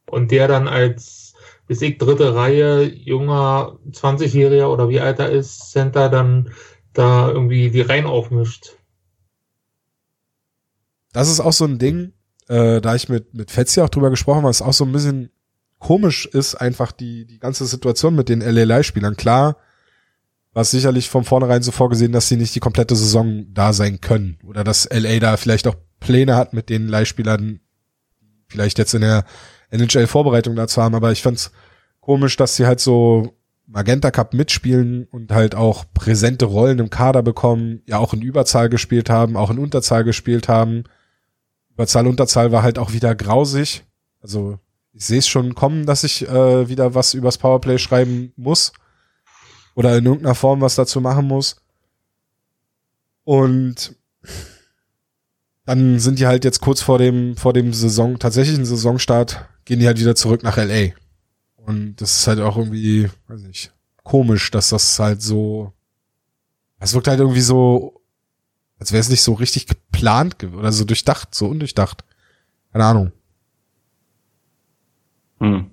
Und der dann als, bis ich dritte Reihe, junger 20-Jähriger oder wie alt er ist, Center dann da irgendwie die Reihen aufmischt. Das ist auch so ein Ding, äh, da ich mit, mit Fetzi auch drüber gesprochen habe, was auch so ein bisschen komisch ist, einfach die, die ganze Situation mit den LLI-Spielern. Klar, war es sicherlich von vornherein so vorgesehen, dass sie nicht die komplette Saison da sein können. Oder dass LA da vielleicht auch Pläne hat, mit den Leihspielern vielleicht jetzt in der NHL-Vorbereitung dazu haben. Aber ich fand's komisch, dass sie halt so Magenta Cup mitspielen und halt auch präsente Rollen im Kader bekommen, ja auch in Überzahl gespielt haben, auch in Unterzahl gespielt haben. Überzahl, Unterzahl war halt auch wieder grausig. Also ich sehe es schon kommen, dass ich äh, wieder was übers Powerplay schreiben muss. Oder in irgendeiner Form was dazu machen muss. Und dann sind die halt jetzt kurz vor dem, vor dem Saison, tatsächlichen Saisonstart, gehen die halt wieder zurück nach LA. Und das ist halt auch irgendwie, weiß nicht, komisch, dass das halt so, es wirkt halt irgendwie so als wäre es nicht so richtig geplant oder so durchdacht, so undurchdacht. Keine Ahnung. Hm.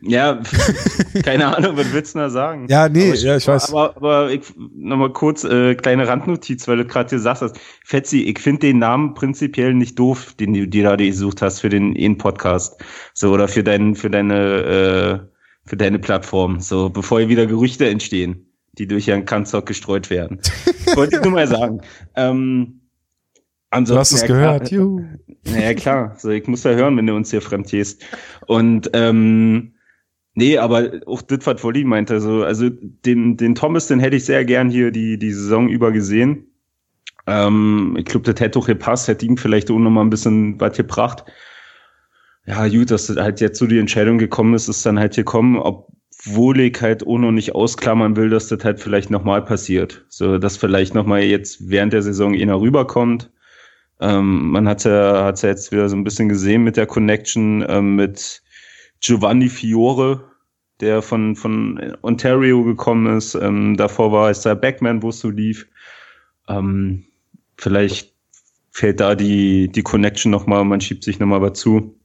Ja, keine Ahnung, was willst du da sagen? Ja, nee, ich, ja, ich weiß. Aber, aber ich, nochmal kurz, äh, kleine Randnotiz, weil du gerade gesagt hast. Fetzi, ich finde den Namen prinzipiell nicht doof, den du dir da gesucht hast für den In-Podcast. So, oder für deinen, für deine, äh, für deine Plattform. So, bevor hier wieder Gerüchte entstehen die durch Jan Kanzok gestreut werden. Wollte ich nur mal sagen. Ähm, ansonsten, du hast es ja, gehört, klar, juhu. Naja, klar. So, ich muss ja hören, wenn du uns hier fremd gehst. Und ähm, nee, aber auch das, was Wolli meinte, so, also den, den Thomas, den hätte ich sehr gern hier die, die Saison über gesehen. Ähm, ich glaube, das hätte auch gepasst, hätte ihm vielleicht auch noch mal ein bisschen was gebracht. Ja, gut, dass das halt jetzt so die Entscheidung gekommen ist, ist dann halt gekommen, ob wohlig halt ohne nicht ausklammern will, dass das halt vielleicht nochmal passiert. So, dass vielleicht nochmal jetzt während der Saison einer rüberkommt. Ähm, man hat ja, hat's ja jetzt wieder so ein bisschen gesehen mit der Connection ähm, mit Giovanni Fiore, der von, von Ontario gekommen ist. Ähm, davor war es der Backman, wo es so lief. Ähm, vielleicht fällt da die, die Connection nochmal, man schiebt sich nochmal was zu.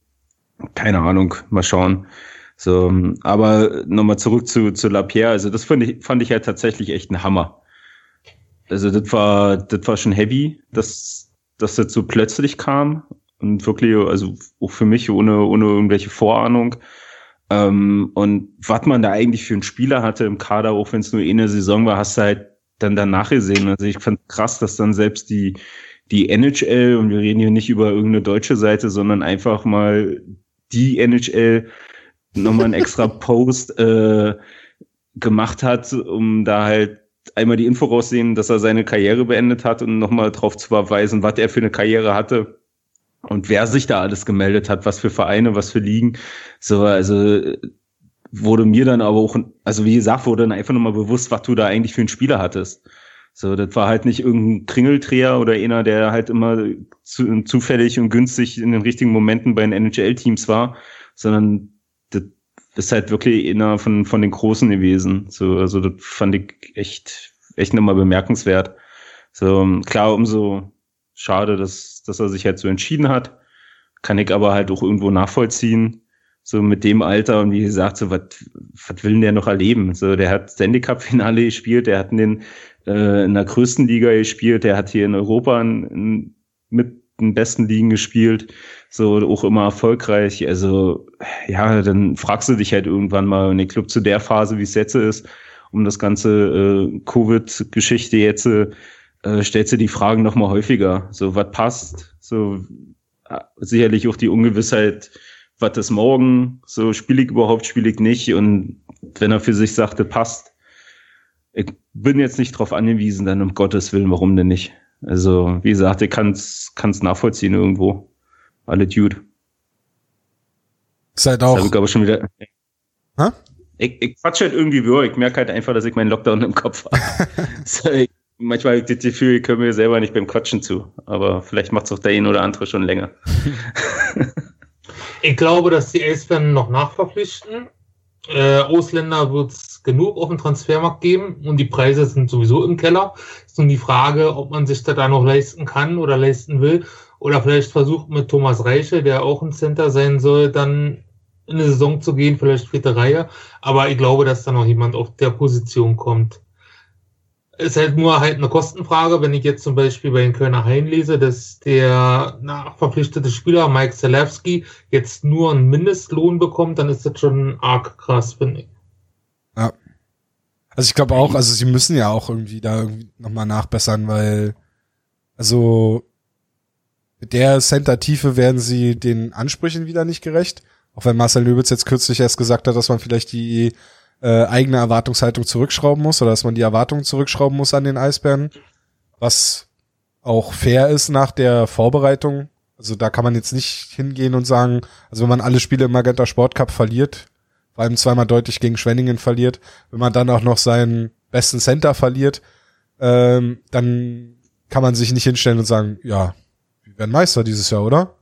Keine Ahnung, mal schauen. So, aber nochmal zurück zu, zu Lapierre. Also das fand ich, fand ich halt tatsächlich echt ein Hammer. Also das war, das war schon heavy, dass, dass das so plötzlich kam und wirklich, also auch für mich ohne, ohne irgendwelche Vorahnung. Ähm, und was man da eigentlich für einen Spieler hatte im Kader, auch wenn es nur eine Saison war, hast du halt dann danach gesehen. Also ich fand krass, dass dann selbst die, die NHL, und wir reden hier nicht über irgendeine deutsche Seite, sondern einfach mal die NHL nochmal einen extra Post äh, gemacht hat, um da halt einmal die Info raussehen, dass er seine Karriere beendet hat und nochmal darauf zu verweisen, was er für eine Karriere hatte und wer sich da alles gemeldet hat, was für Vereine, was für Ligen. So, also wurde mir dann aber auch, also wie gesagt, wurde dann einfach nochmal bewusst, was du da eigentlich für einen Spieler hattest. So, das war halt nicht irgendein Kringelträger oder einer, der halt immer zu, zufällig und günstig in den richtigen Momenten bei den NHL-Teams war, sondern ist halt wirklich einer von, von den Großen gewesen. So, also das fand ich echt, echt nochmal bemerkenswert. So, klar, umso schade, dass, dass er sich halt so entschieden hat. Kann ich aber halt auch irgendwo nachvollziehen. So mit dem Alter und wie gesagt, so was, was will denn der noch erleben? So, der hat Stanley Cup Finale gespielt, der hat in den, äh, in der größten Liga gespielt, der hat hier in Europa in, in, mit den besten Ligen gespielt, so auch immer erfolgreich. Also ja, dann fragst du dich halt irgendwann mal, in den Club zu der Phase, wie es jetzt ist, um das ganze äh, Covid-Geschichte jetzt, äh, stellst du die Fragen noch mal häufiger. So, was passt? So äh, sicherlich auch die Ungewissheit, was ist morgen? So spiele ich überhaupt, spiele ich nicht? Und wenn er für sich sagte, passt, ich bin jetzt nicht drauf angewiesen, dann um Gottes Willen, warum denn nicht? Also, wie gesagt, ich kann es nachvollziehen irgendwo. Alle Dude. Seid auch. Das ich schon wieder. Hä? Ich, ich quatsche halt irgendwie über. Ich merke halt einfach, dass ich meinen Lockdown im Kopf habe. manchmal habe ich das Gefühl, ich höre mir selber nicht beim Quatschen zu. Aber vielleicht macht es auch der ein oder andere schon länger. ich glaube, dass die Eisbären noch nachverpflichten. Äh, Ausländer wird es genug auf dem Transfermarkt geben und die Preise sind sowieso im Keller. Ist nun die Frage, ob man sich da noch leisten kann oder leisten will. Oder vielleicht versucht mit Thomas Reiche, der auch ein Center sein soll, dann in eine Saison zu gehen, vielleicht vierte Reihe. Aber ich glaube, dass da noch jemand auf der Position kommt ist halt nur halt eine Kostenfrage. Wenn ich jetzt zum Beispiel bei den Kölner Hain lese, dass der nachverpflichtete Spieler Mike Zalewski jetzt nur einen Mindestlohn bekommt, dann ist das schon arg krass, finde ich. Ja. Also ich glaube auch, also sie müssen ja auch irgendwie da nochmal nachbessern, weil also mit der Center-Tiefe werden sie den Ansprüchen wieder nicht gerecht. Auch wenn Marcel Löbitz jetzt kürzlich erst gesagt hat, dass man vielleicht die äh, eigene Erwartungshaltung zurückschrauben muss oder dass man die Erwartungen zurückschrauben muss an den Eisbären, was auch fair ist nach der Vorbereitung. Also da kann man jetzt nicht hingehen und sagen, also wenn man alle Spiele im Magenta Sport Cup verliert, vor allem zweimal deutlich gegen Schwenningen verliert, wenn man dann auch noch seinen besten Center verliert, ähm, dann kann man sich nicht hinstellen und sagen, ja, wir werden Meister dieses Jahr, oder?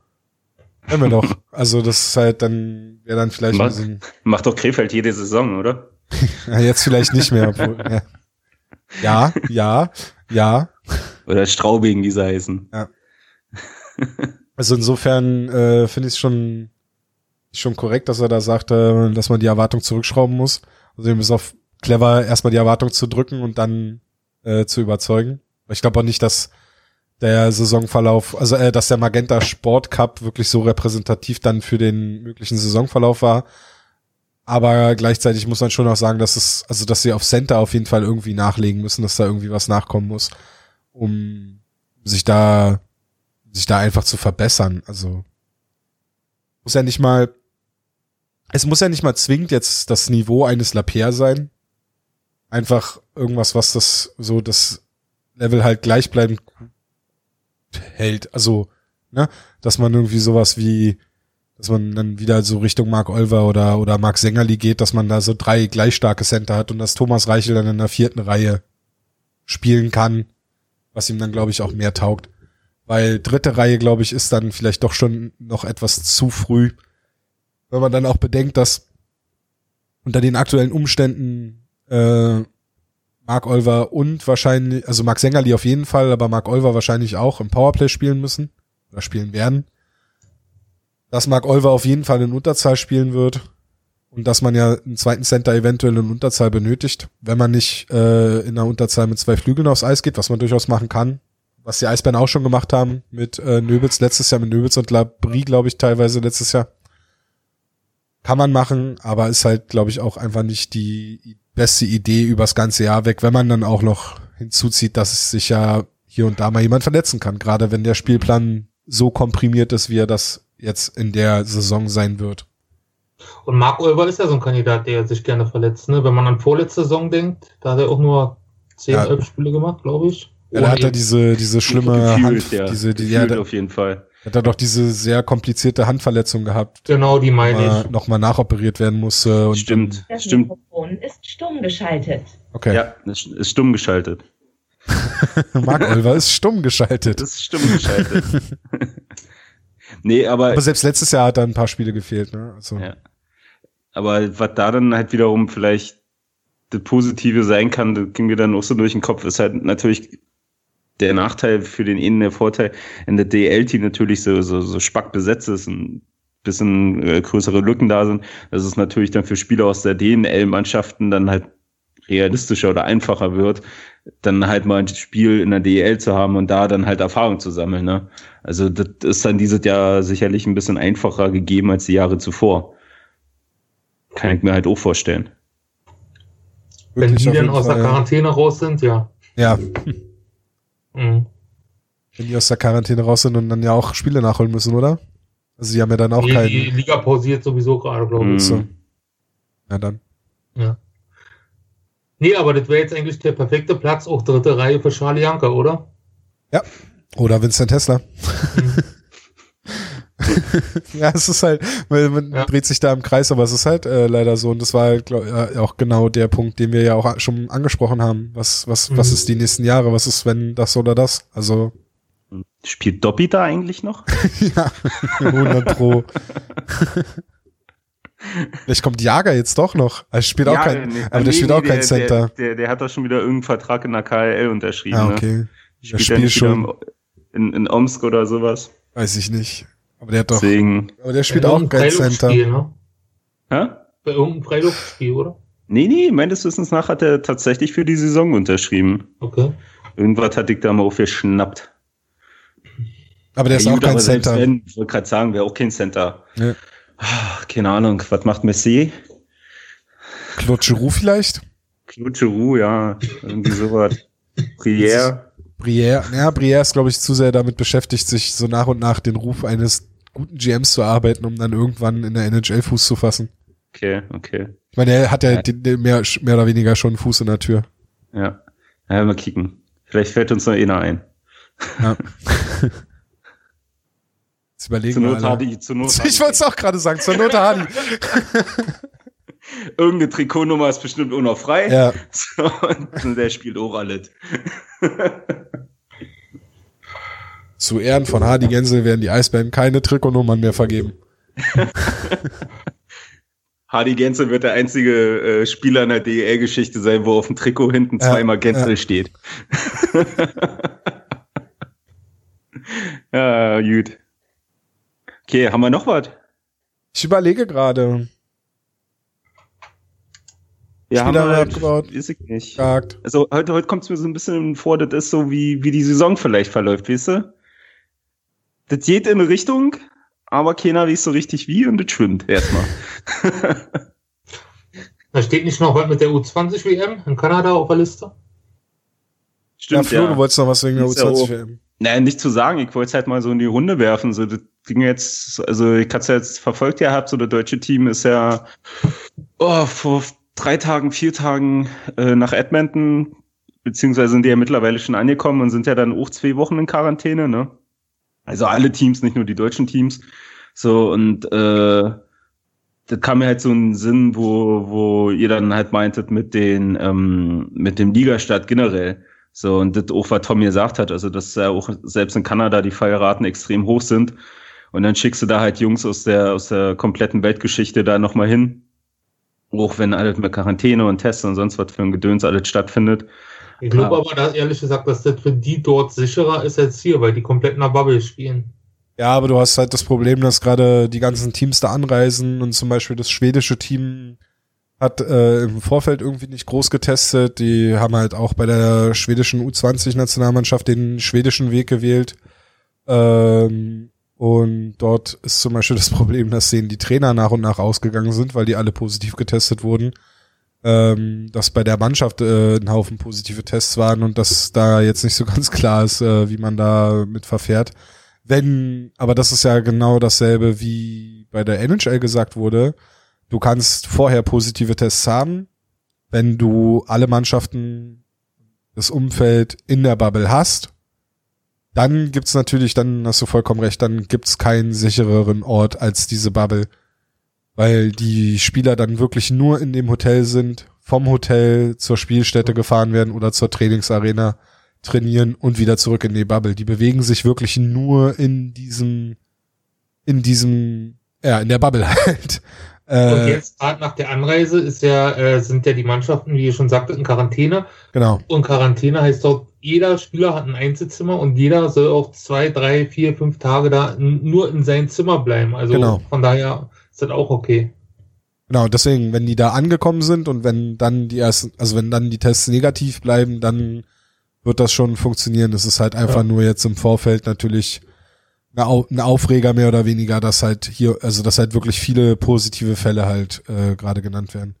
Werden wir doch. Also das ist halt dann, wäre dann vielleicht Mach, Macht doch Krefeld jede Saison, oder? ja, jetzt vielleicht nicht mehr. Obwohl, ja. ja, ja, ja. Oder Straubing, wie sie heißen. Ja. Also insofern äh, finde ich es schon, schon korrekt, dass er da sagt, äh, dass man die Erwartung zurückschrauben muss. Also ihm ist auch clever, erstmal die Erwartung zu drücken und dann äh, zu überzeugen. Ich glaube auch nicht, dass der Saisonverlauf, also äh, dass der Magenta Sport Cup wirklich so repräsentativ dann für den möglichen Saisonverlauf war. Aber gleichzeitig muss man schon auch sagen, dass es, also dass sie auf Center auf jeden Fall irgendwie nachlegen müssen, dass da irgendwie was nachkommen muss, um sich da, sich da einfach zu verbessern. Also muss ja nicht mal, es muss ja nicht mal zwingend jetzt das Niveau eines Lapierre sein. Einfach irgendwas, was das so das Level halt gleichbleibend hält. Also, ne, dass man irgendwie sowas wie, dass man dann wieder so Richtung Mark Olver oder, oder Mark Sängerli geht, dass man da so drei gleich starke Center hat und dass Thomas Reichel dann in der vierten Reihe spielen kann, was ihm dann, glaube ich, auch mehr taugt. Weil dritte Reihe, glaube ich, ist dann vielleicht doch schon noch etwas zu früh. Wenn man dann auch bedenkt, dass unter den aktuellen Umständen äh, Mark Olver und wahrscheinlich, also Mark Sängerli auf jeden Fall, aber Mark Olver wahrscheinlich auch im Powerplay spielen müssen oder spielen werden. Dass Mark Olver auf jeden Fall in Unterzahl spielen wird und dass man ja einen zweiten Center eventuell in Unterzahl benötigt, wenn man nicht äh, in der Unterzahl mit zwei Flügeln aufs Eis geht, was man durchaus machen kann, was die Eisbären auch schon gemacht haben mit äh, Nöbels letztes Jahr, mit Nöbels und Labrie, glaube ich, teilweise letztes Jahr. Kann man machen, aber ist halt, glaube ich, auch einfach nicht die beste Idee übers ganze Jahr weg, wenn man dann auch noch hinzuzieht, dass es sich ja hier und da mal jemand verletzen kann, gerade wenn der Spielplan so komprimiert ist, wie er das jetzt in der Saison sein wird. Und Marc Olver ist ja so ein Kandidat, der sich gerne verletzt. Ne? Wenn man an vorletzte Saison denkt, da hat er auch nur 10, ja. 11 Spiele gemacht, glaube ich. Ja, da hat er diese, diese schlimme gefühlt, Hand, ja. diese, die, ja, auf jeden Fall. Hat er doch diese sehr komplizierte Handverletzung gehabt. Genau, die meine ich. Nochmal nachoperiert werden musste. Und stimmt, das stimmt. Mikrofon ist stumm geschaltet. Okay. Ja, ist stumm geschaltet. Mark Olver ist stumm geschaltet. Das ist stumm geschaltet. nee, aber. Aber selbst letztes Jahr hat da ein paar Spiele gefehlt, ne? Also. Ja. Aber was da dann halt wiederum vielleicht das Positive sein kann, das ging mir dann auch so durch den Kopf, ist halt natürlich der Nachteil für den Innen, der Vorteil in der DL-Team natürlich so, so, so spack besetzt ist und bisschen äh, größere Lücken da sind, dass es natürlich dann für Spieler aus der DNL-Mannschaften dann halt realistischer oder einfacher wird, dann halt mal ein Spiel in der DL zu haben und da dann halt Erfahrung zu sammeln. Ne? Also das ist dann dieses Jahr sicherlich ein bisschen einfacher gegeben als die Jahre zuvor. Kann ich mir halt auch vorstellen. Wenn die dann aus der Quarantäne raus sind, ja. Ja. Mhm. Wenn die aus der Quarantäne raus sind und dann ja auch Spiele nachholen müssen, oder? Also sie haben ja dann auch die, keinen. Die Liga pausiert sowieso gerade, glaube ich. Mhm. So. Ja, dann. Ja. Nee, aber das wäre jetzt eigentlich der perfekte Platz, auch dritte Reihe für Charlie Janka, oder? Ja. Oder Vincent Tesla. Mhm. ja, es ist halt, man, man ja. dreht sich da im Kreis, aber es ist halt äh, leider so. Und das war halt, glaub, äh, auch genau der Punkt, den wir ja auch schon angesprochen haben. Was, was, mhm. was ist die nächsten Jahre? Was ist, wenn das oder das? Also. Spielt Dobby da eigentlich noch? ja, 100 Pro. Vielleicht kommt Jager jetzt doch noch. Er spielt ja, auch kein, nee, aber der nee, spielt nee, auch kein der, Center. Der, der, der, hat doch schon wieder irgendeinen Vertrag in der KL unterschrieben. Ah, ne? okay. Ne? Spielt der spielt schon in, in Omsk oder sowas? Weiß ich nicht. Aber der hat doch. Deswegen. Aber der spielt auch kein Center. Ne? Hä? Bei irgendeinem Freiluftspiel, oder? Nee, nee, meines Wissens nach hat er tatsächlich für die Saison unterschrieben. Okay. Irgendwas hatte ich da mal aufgeschnappt. Aber der ist ja, auch kein Center. Wenn, ich wollte gerade sagen, wäre auch kein Center. Ja. Ach, keine Ahnung, was macht Messi? Claude Giroux vielleicht? Claude Giroux, ja, irgendwie sowas. Brière. Brière, ja, Brière ist, glaube ich, zu sehr damit beschäftigt, sich so nach und nach den Ruf eines guten GMs zu arbeiten, um dann irgendwann in der NHL Fuß zu fassen. Okay, okay. Ich meine, er hat ja, ja. Den, den mehr, mehr oder weniger schon Fuß in der Tür. Ja. Ja, mal kicken. Vielleicht fällt uns noch einer ein. Ja. Jetzt überlegen zur Not Hardy, zur Not Ich wollte es auch gerade sagen, zur Not Hardy. Irgendeine Trikotnummer ist bestimmt auch noch frei. Ja. So, und der spielt auch alles. Zu Ehren von Hardy Gensel werden die Eisbären keine Trikotnummern mehr vergeben. Hardy Gensel wird der einzige äh, Spieler in der DEL-Geschichte sein, wo auf dem Trikot hinten ja, zweimal Gensel ja. steht. ja, gut. Okay, haben wir noch was? Ich überlege gerade. Ja, haben wir halt, weiß ich nicht. Also heute, heute kommt es mir so ein bisschen vor, das ist so wie, wie die Saison vielleicht verläuft, weißt du? Das geht in eine Richtung, aber keiner weiß so richtig wie und das schwimmt erstmal. da steht nicht noch was mit der U20 WM in Kanada auf der Liste? Stimmt, ja. Flo, ja. du wolltest noch was wegen der U20 WM. Naja, nicht zu sagen, ich wollte es halt mal so in die Runde werfen. So, das ging jetzt, also ich hatte es ja jetzt verfolgt gehabt, so der deutsche Team ist ja oh, vor drei Tagen, vier Tagen äh, nach Edmonton, beziehungsweise sind die ja mittlerweile schon angekommen und sind ja dann auch zwei Wochen in Quarantäne, ne? Also alle Teams, nicht nur die deutschen Teams, So, und äh, da kam mir halt so ein Sinn, wo, wo ihr dann halt meintet mit den, ähm, mit dem Ligastart generell. So, und das auch, was Tommy gesagt hat, also dass ja auch selbst in Kanada die Fallraten extrem hoch sind. Und dann schickst du da halt Jungs aus der, aus der kompletten Weltgeschichte da nochmal hin. Auch wenn alles mit Quarantäne und Tests und sonst was für ein Gedöns alles stattfindet. Ich glaube aber, dass, ehrlich gesagt, dass das für die dort sicherer ist als hier, weil die komplett in der Bubble spielen. Ja, aber du hast halt das Problem, dass gerade die ganzen Teams da anreisen und zum Beispiel das schwedische Team hat äh, im Vorfeld irgendwie nicht groß getestet. Die haben halt auch bei der schwedischen U20-Nationalmannschaft den schwedischen Weg gewählt. Ähm, und dort ist zum Beispiel das Problem, dass denen die Trainer nach und nach ausgegangen sind, weil die alle positiv getestet wurden. Ähm, dass bei der Mannschaft äh, ein Haufen positive Tests waren und dass da jetzt nicht so ganz klar ist, äh, wie man da mit verfährt. Wenn, aber das ist ja genau dasselbe, wie bei der NHL gesagt wurde. Du kannst vorher positive Tests haben, wenn du alle Mannschaften das Umfeld in der Bubble hast. Dann gibt's natürlich, dann hast du vollkommen recht, dann gibt's keinen sichereren Ort als diese Bubble, weil die Spieler dann wirklich nur in dem Hotel sind, vom Hotel zur Spielstätte gefahren werden oder zur Trainingsarena trainieren und wieder zurück in die Bubble. Die bewegen sich wirklich nur in diesem, in diesem, ja, in der Bubble halt. Äh, und jetzt gerade nach der Anreise ist ja, äh, sind ja die Mannschaften, wie ihr schon sagte, in Quarantäne. Genau. Und Quarantäne heißt dort, jeder Spieler hat ein Einzelzimmer und jeder soll auch zwei, drei, vier, fünf Tage da nur in sein Zimmer bleiben. Also genau. von daher ist das auch okay. Genau, deswegen, wenn die da angekommen sind und wenn dann die ersten, also wenn dann die Tests negativ bleiben, dann wird das schon funktionieren. Es ist halt einfach ja. nur jetzt im Vorfeld natürlich ein Aufreger mehr oder weniger, dass halt hier, also dass halt wirklich viele positive Fälle halt äh, gerade genannt werden.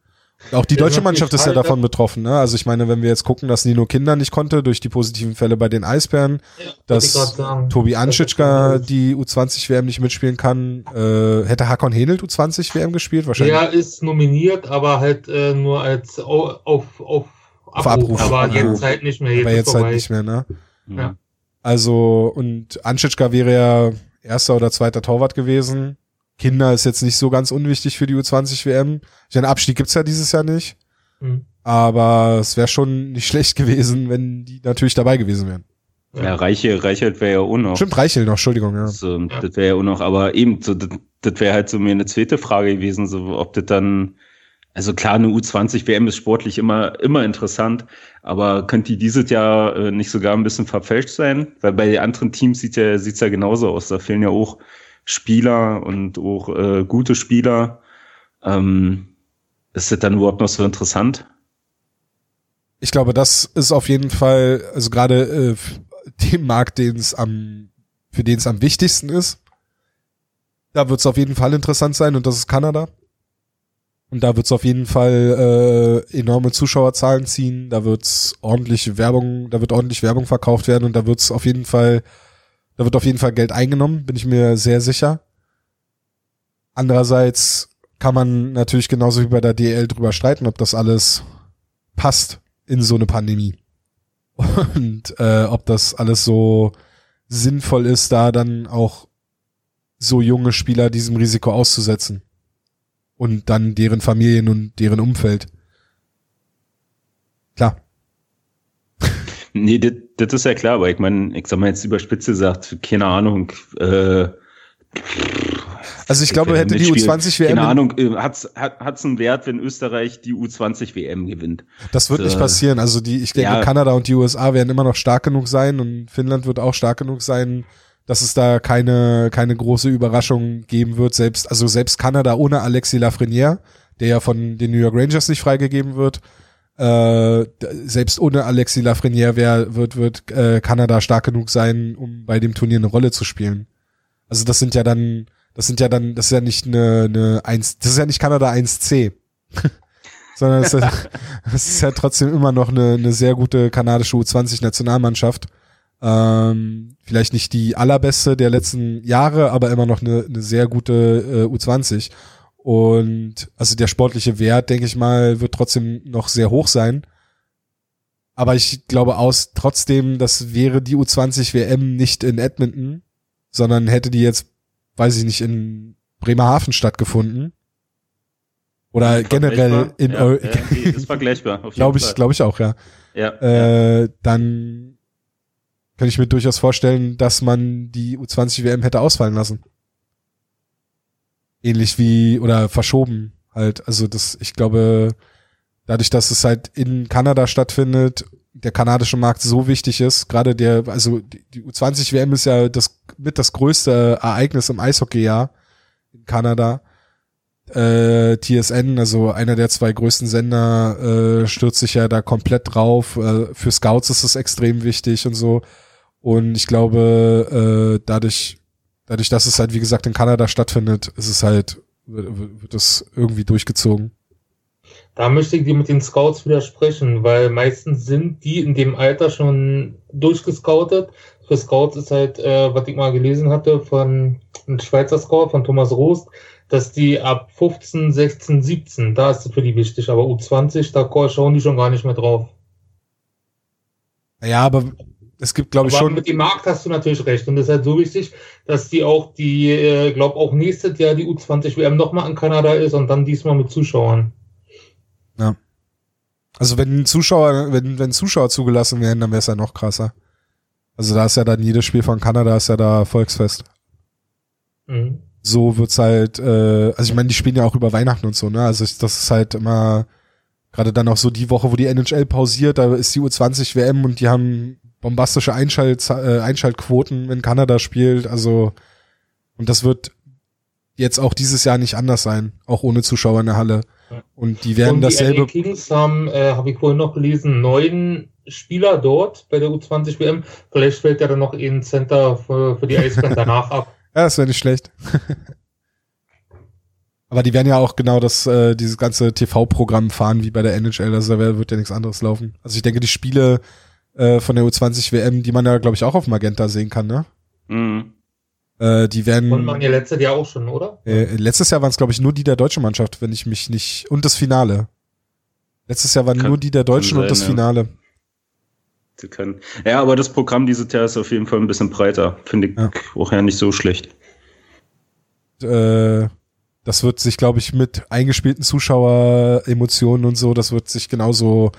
Auch die deutsche Mannschaft ist ja davon betroffen. Ne? Also ich meine, wenn wir jetzt gucken, dass Nino Kinder nicht konnte durch die positiven Fälle bei den Eisbären, ja, dass Tobi Anschitschka die U20 WM nicht mitspielen kann, äh, hätte Hakon Henelt U20 WM gespielt wahrscheinlich. Er ist nominiert, aber halt äh, nur als auf, auf, auf auf Abruf. Aber Abruf. jetzt halt nicht mehr. Jetzt aber jetzt halt nicht mehr, ne? Ja. Also, und Anschitschka wäre ja erster oder zweiter Torwart gewesen. Kinder ist jetzt nicht so ganz unwichtig für die U20 WM. Den Abstieg gibt's ja dieses Jahr nicht. Mhm. Aber es wäre schon nicht schlecht gewesen, wenn die natürlich dabei gewesen wären. Ja, ja Reiche, Reichelt wäre ja auch noch. Stimmt, Reichelt noch, Entschuldigung, ja. So, ja. Das wäre ja auch noch, aber eben, so, das, das wäre halt so mir eine zweite Frage gewesen, so, ob das dann also klar, eine U20 WM ist sportlich immer, immer interessant, aber könnte die dieses Jahr äh, nicht sogar ein bisschen verfälscht sein? Weil bei den anderen Teams sieht ja, sieht's ja genauso aus. Da fehlen ja auch Spieler und auch äh, gute Spieler. Ähm, ist das dann überhaupt noch so interessant? Ich glaube, das ist auf jeden Fall, also gerade äh, dem Markt, den es am, für den es am wichtigsten ist. Da wird es auf jeden Fall interessant sein und das ist Kanada. Und da wird es auf jeden Fall äh, enorme Zuschauerzahlen ziehen, da wird's ordentlich Werbung, da wird ordentlich Werbung verkauft werden und da wird's auf jeden Fall, da wird auf jeden Fall Geld eingenommen, bin ich mir sehr sicher. Andererseits kann man natürlich genauso wie bei der DL drüber streiten, ob das alles passt in so eine Pandemie. Und äh, ob das alles so sinnvoll ist, da dann auch so junge Spieler diesem Risiko auszusetzen und dann deren Familien und deren Umfeld. Klar. Nee, das ist ja klar, aber ich meine, ich sag mal jetzt überspitze gesagt, keine Ahnung, äh, also ich glaube, hätte die U20 WM. Keine Ahnung, äh, hat's, hat hat's einen Wert, wenn Österreich die U20 WM gewinnt? Das wird so. nicht passieren. Also die, ich denke, ja. Kanada und die USA werden immer noch stark genug sein und Finnland wird auch stark genug sein, dass es da keine, keine große Überraschung geben wird. Selbst, also selbst Kanada ohne Alexis Lafreniere, der ja von den New York Rangers nicht freigegeben wird, äh, selbst ohne Alexis Lafreniere wär, wird, wird äh, Kanada stark genug sein, um bei dem Turnier eine Rolle zu spielen. Also das sind ja dann, das sind ja dann, das ist ja nicht eine, eine 1, das ist ja nicht Kanada 1C. sondern es ist, ja, ist ja trotzdem immer noch eine, eine sehr gute kanadische U20-Nationalmannschaft. Ähm, vielleicht nicht die allerbeste der letzten Jahre, aber immer noch eine, eine sehr gute äh, U20. Und also der sportliche Wert, denke ich mal, wird trotzdem noch sehr hoch sein. Aber ich glaube aus trotzdem, das wäre die U20 WM nicht in Edmonton, sondern hätte die jetzt weiß ich nicht, in Bremerhaven stattgefunden. Oder generell in ja, ist vergleichbar. Glaube ich, glaube ich auch, ja. Ja, äh, ja. Dann kann ich mir durchaus vorstellen, dass man die U20 WM hätte ausfallen lassen. Ähnlich wie oder verschoben halt. Also das, ich glaube, dadurch, dass es halt in Kanada stattfindet, der kanadische Markt so wichtig ist, gerade der, also die U20 WM ist ja das mit das größte Ereignis im Eishockeyjahr in Kanada äh, TSN, also einer der zwei größten Sender, äh, stürzt sich ja da komplett drauf. Äh, für Scouts ist es extrem wichtig und so. Und ich glaube, äh, dadurch, dadurch, dass es halt, wie gesagt, in Kanada stattfindet, ist es halt, wird, wird es irgendwie durchgezogen. Da möchte ich dir mit den Scouts widersprechen, weil meistens sind die in dem Alter schon durchgescoutet. Für Scouts ist halt, äh, was ich mal gelesen hatte, von einem Schweizer Scout, von Thomas Rost, dass die ab 15, 16, 17, da ist es für die wichtig, aber U20, da schauen die schon gar nicht mehr drauf. Ja, aber es gibt, glaube ich, schon. Mit dem Markt hast du natürlich recht. Und das ist halt so wichtig, dass die auch die, äh, glaube auch nächstes Jahr die U20 WM nochmal in Kanada ist und dann diesmal mit Zuschauern. Ja. Also wenn Zuschauer, wenn, wenn Zuschauer zugelassen werden, dann wäre es ja noch krasser. Also da ist ja dann jedes Spiel von Kanada ist ja da Volksfest. Mhm so wird's halt, äh, also ich meine, die spielen ja auch über Weihnachten und so, ne? Also ich, das ist halt immer, gerade dann auch so die Woche, wo die NHL pausiert, da ist die U20 WM und die haben bombastische Einschalt, äh, Einschaltquoten, wenn Kanada spielt, also und das wird jetzt auch dieses Jahr nicht anders sein, auch ohne Zuschauer in der Halle. Und die werden und die dasselbe. Die Kings haben, äh, habe ich vorhin noch gelesen, neun Spieler dort bei der U20 WM. Vielleicht fällt ja dann noch ein Center für, für die Eisbären danach ab. Ja, das wäre nicht schlecht. Aber die werden ja auch genau das, äh, dieses ganze TV-Programm fahren wie bei der NHL, also da wird ja nichts anderes laufen. Also ich denke, die Spiele äh, von der U20 WM, die man ja, glaube ich, auch auf Magenta sehen kann, ne? Mhm. Äh, die werden. Und man ja letztes Jahr auch schon, oder? Äh, letztes Jahr waren es, glaube ich, nur die der deutschen Mannschaft, wenn ich mich nicht. Und das Finale. Letztes Jahr waren kann, nur die der Deutschen sein, und das ja. Finale zu können. Ja, aber das Programm dieses Jahr ist auf jeden Fall ein bisschen breiter. Finde ich ja. auch ja nicht so schlecht. Äh, das wird sich, glaube ich, mit eingespielten Zuschaueremotionen und so, das wird sich genauso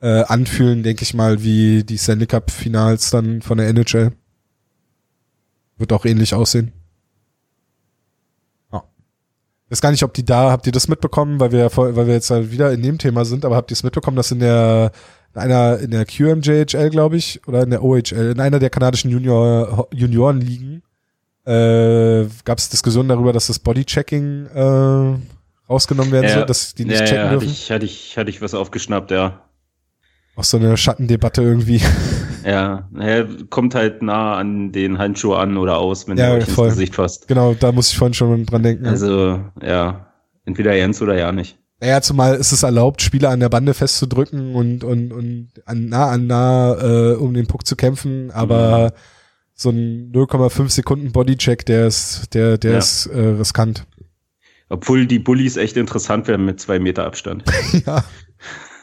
äh, anfühlen, denke ich mal, wie die Stanley Cup Finals dann von der NHL. Wird auch ähnlich aussehen. Ja. Ich weiß gar nicht, ob die da, habt ihr das mitbekommen, weil wir, weil wir jetzt halt wieder in dem Thema sind, aber habt ihr es mitbekommen, dass in der in einer in der QMJHL, glaube ich, oder in der OHL, in einer der kanadischen Junior Juniorenligen äh, gab es Diskussionen darüber, dass das Bodychecking äh, rausgenommen werden ja, soll, dass die nicht ja, checken ja, dürfen. Hatte ich, hatte ich, hatte ich was aufgeschnappt, ja. Auch so eine Schattendebatte irgendwie. Ja, ja, kommt halt nah an den Handschuh an oder aus, wenn ja, er euch voll. ins Gesicht fasst. Genau, da muss ich vorhin schon dran denken. Also, ja, entweder Jens oder ja nicht. Naja, zumal ist es erlaubt, Spieler an der Bande festzudrücken und, und, und an nah an nah, äh, um den Puck zu kämpfen, aber mhm. so ein 0,5 Sekunden Bodycheck, der ist, der, der ja. ist äh, riskant. Obwohl die Bullies echt interessant werden mit zwei Meter Abstand. ja.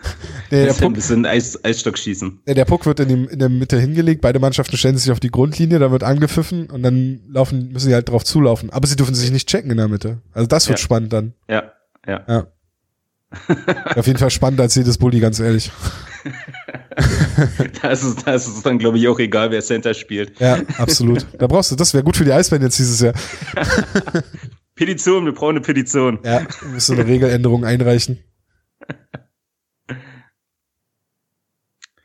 Nee, der Puck, ein bisschen Eis, Eisstock schießen. Nee, der Puck wird in, die, in der Mitte hingelegt, beide Mannschaften stellen sich auf die Grundlinie, da wird angepfiffen und dann laufen, müssen sie halt drauf zulaufen. Aber sie dürfen sich nicht checken in der Mitte. Also das wird ja. spannend dann. Ja, ja. ja. Auf jeden Fall spannend als jedes Bulli, ganz ehrlich. da, ist es, da ist es dann, glaube ich, auch egal, wer Center spielt. Ja, absolut. Da brauchst du, das wäre gut für die Eisbären jetzt dieses Jahr. Petition, wir brauchen eine Petition. Ja, musst eine Regeländerung einreichen.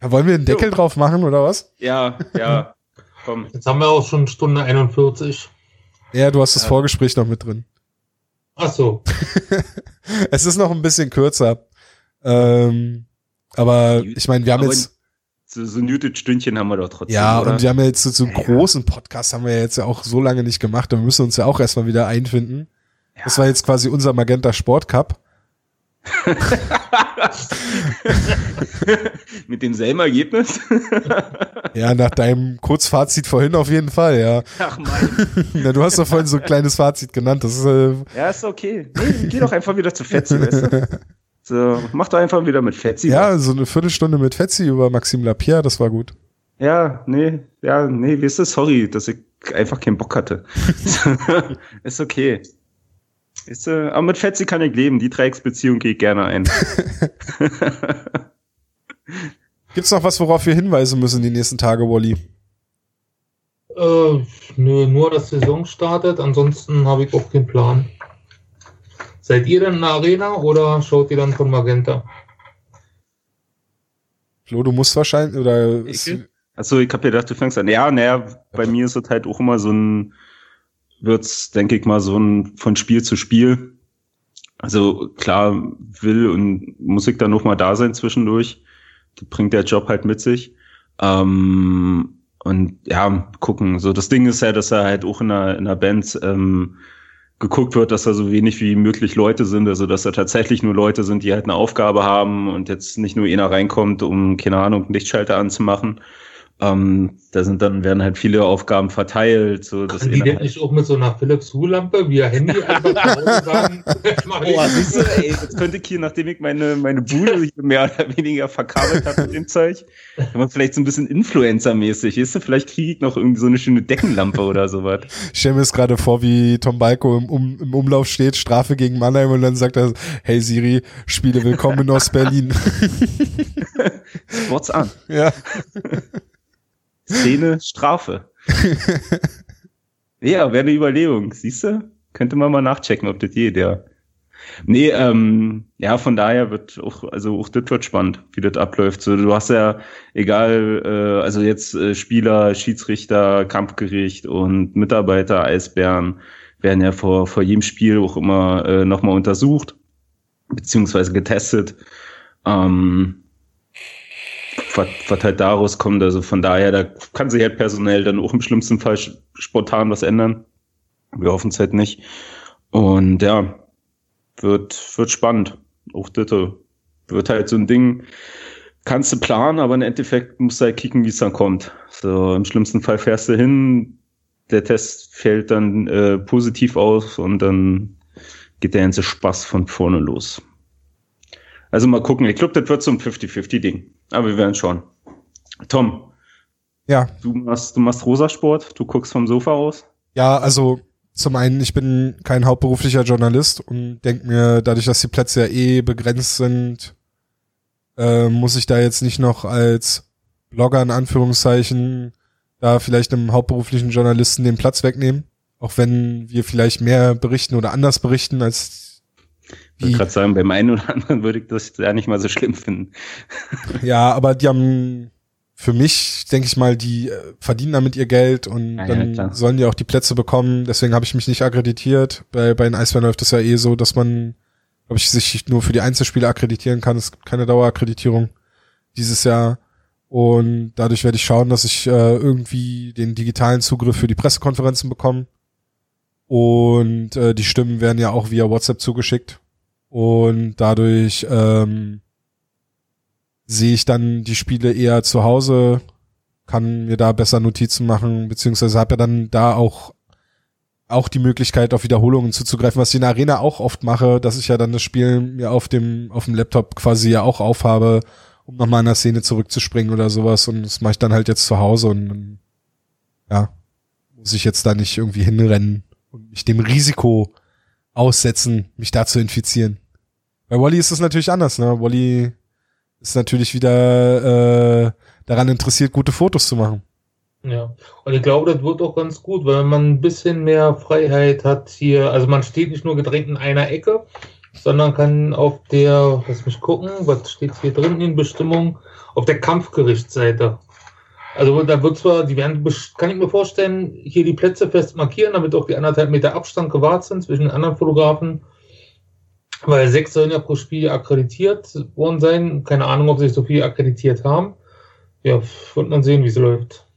Ja, wollen wir einen Deckel jo. drauf machen, oder was? Ja, ja. Komm. Jetzt haben wir auch schon Stunde 41. Ja, du hast das ja. Vorgespräch noch mit drin. Ach so. es ist noch ein bisschen kürzer. Ähm, aber ich meine, wir haben aber jetzt so, so ein Newton-Stündchen haben wir doch trotzdem. Ja, oder? und wir haben ja jetzt so, so einen ja. großen Podcast haben wir jetzt ja auch so lange nicht gemacht. Da müssen wir uns ja auch erstmal wieder einfinden. Ja. Das war jetzt quasi unser Magenta Sport Cup. Mit demselben Ergebnis? ja, nach deinem Kurzfazit vorhin auf jeden Fall, ja. Ach mein. Na, du hast doch vorhin so ein kleines Fazit genannt. Das ist, äh ja, ist okay. Nee, geh doch einfach wieder zu Fetzi, weißt du? So, mach doch einfach wieder mit Fetzi. Ja, so eine Viertelstunde mit Fetzi über Maxim Lapierre, das war gut. Ja, nee, ja, nee, wie ist das? Sorry, dass ich einfach keinen Bock hatte. ist okay. Ist, äh, aber mit Fetzi kann ich leben. Die Dreiecksbeziehung gehe ich gerne ein. Gibt's noch was, worauf wir hinweisen müssen die nächsten Tage, Wally? Äh, nö, nur dass Saison startet. Ansonsten habe ich auch keinen Plan. Seid ihr denn in der Arena oder schaut ihr dann von Magenta? Flo, du musst wahrscheinlich, oder? Achso, ich hab gedacht, du fängst an. Ja, naja, bei mir ist es halt auch immer so ein, wird's, denke ich mal, so ein von Spiel zu Spiel. Also klar will und muss ich dann noch mal da sein zwischendurch. Das bringt der Job halt mit sich. Ähm, und ja, gucken. So, das Ding ist ja, dass er halt auch in einer, in einer Band ähm, geguckt wird, dass da so wenig wie möglich Leute sind, also dass da tatsächlich nur Leute sind, die halt eine Aufgabe haben und jetzt nicht nur einer reinkommt, um, keine Ahnung, einen Lichtschalter anzumachen, ähm, da sind dann werden halt viele Aufgaben verteilt. So, Kann die denn nicht auch mit so einer Philips Hue-Lampe wie ein Handy einfach sagen, oh, siehst du, ey, jetzt könnte ich hier, nachdem ich meine, meine Bude mehr oder weniger verkabelt habe mit dem Zeug, kann man vielleicht so ein bisschen Influencer-mäßig, weißt du, vielleicht kriege ich noch irgendwie so eine schöne Deckenlampe oder sowas. Ich stelle mir jetzt gerade vor, wie Tom Balko im, um, im Umlauf steht, Strafe gegen Mannheim und dann sagt er, hey Siri, spiele willkommen in Ostberlin. Sports an. Ja. Szene Strafe. ja, wäre eine Überlegung, siehst du? Könnte man mal nachchecken, ob das je der. Nee, ähm, ja, von daher wird auch, also auch das wird spannend, wie das abläuft. So, du hast ja, egal, äh, also jetzt äh, Spieler, Schiedsrichter, Kampfgericht und Mitarbeiter, Eisbären, werden ja vor, vor jedem Spiel auch immer äh, nochmal untersucht, beziehungsweise getestet. Ähm, was, halt daraus kommt. Also von daher, da kann sich halt personell dann auch im schlimmsten Fall spontan was ändern. Wir hoffen es halt nicht. Und ja, wird, wird spannend. Auch das wird halt so ein Ding, kannst du planen, aber im Endeffekt musst du halt kicken, wie es dann kommt. So, im schlimmsten Fall fährst du hin, der Test fällt dann äh, positiv aus und dann geht der ganze Spaß von vorne los. Also mal gucken. Ich glaube, das wird so ein 50-50-Ding. Aber wir werden schauen. Tom. Ja. Du machst, du machst Rosasport, du guckst vom Sofa aus. Ja, also zum einen, ich bin kein hauptberuflicher Journalist und denke mir, dadurch, dass die Plätze ja eh begrenzt sind, äh, muss ich da jetzt nicht noch als Blogger in Anführungszeichen da vielleicht einem hauptberuflichen Journalisten den Platz wegnehmen. Auch wenn wir vielleicht mehr berichten oder anders berichten als ich wollte gerade sagen, beim einen oder anderen würde ich das ja nicht mal so schlimm finden. Ja, aber die haben für mich, denke ich mal, die äh, verdienen damit ihr Geld und ja, dann ja, sollen die auch die Plätze bekommen. Deswegen habe ich mich nicht akkreditiert. Bei, bei den Eisbären läuft das ja eh so, dass man, glaube ich, sich nur für die Einzelspiele akkreditieren kann. Es gibt keine Dauerakkreditierung dieses Jahr. Und dadurch werde ich schauen, dass ich äh, irgendwie den digitalen Zugriff für die Pressekonferenzen bekomme. Und äh, die Stimmen werden ja auch via WhatsApp zugeschickt. Und dadurch ähm, sehe ich dann die Spiele eher zu Hause, kann mir da besser Notizen machen, beziehungsweise habe ja dann da auch auch die Möglichkeit, auf Wiederholungen zuzugreifen, was ich in der Arena auch oft mache, dass ich ja dann das Spiel mir auf dem, auf dem Laptop quasi ja auch aufhabe, um nochmal in der Szene zurückzuspringen oder sowas. Und das mache ich dann halt jetzt zu Hause und ja, muss ich jetzt da nicht irgendwie hinrennen und mich dem Risiko aussetzen, mich da zu infizieren. Bei Wally ist es natürlich anders, ne? Wally ist natürlich wieder äh, daran interessiert, gute Fotos zu machen. Ja, und ich glaube, das wird auch ganz gut, weil man ein bisschen mehr Freiheit hat hier. Also man steht nicht nur gedrängt in einer Ecke, sondern kann auf der, lass mich gucken, was steht hier drin in Bestimmung, auf der Kampfgerichtsseite. Also da wird zwar, die werden, kann ich mir vorstellen, hier die Plätze fest markieren, damit auch die anderthalb Meter Abstand gewahrt sind zwischen den anderen Fotografen. Weil sechs sollen ja pro Spiel akkreditiert worden sein. Keine Ahnung, ob sich so viel akkreditiert haben. Ja, wird man sehen, wie es läuft.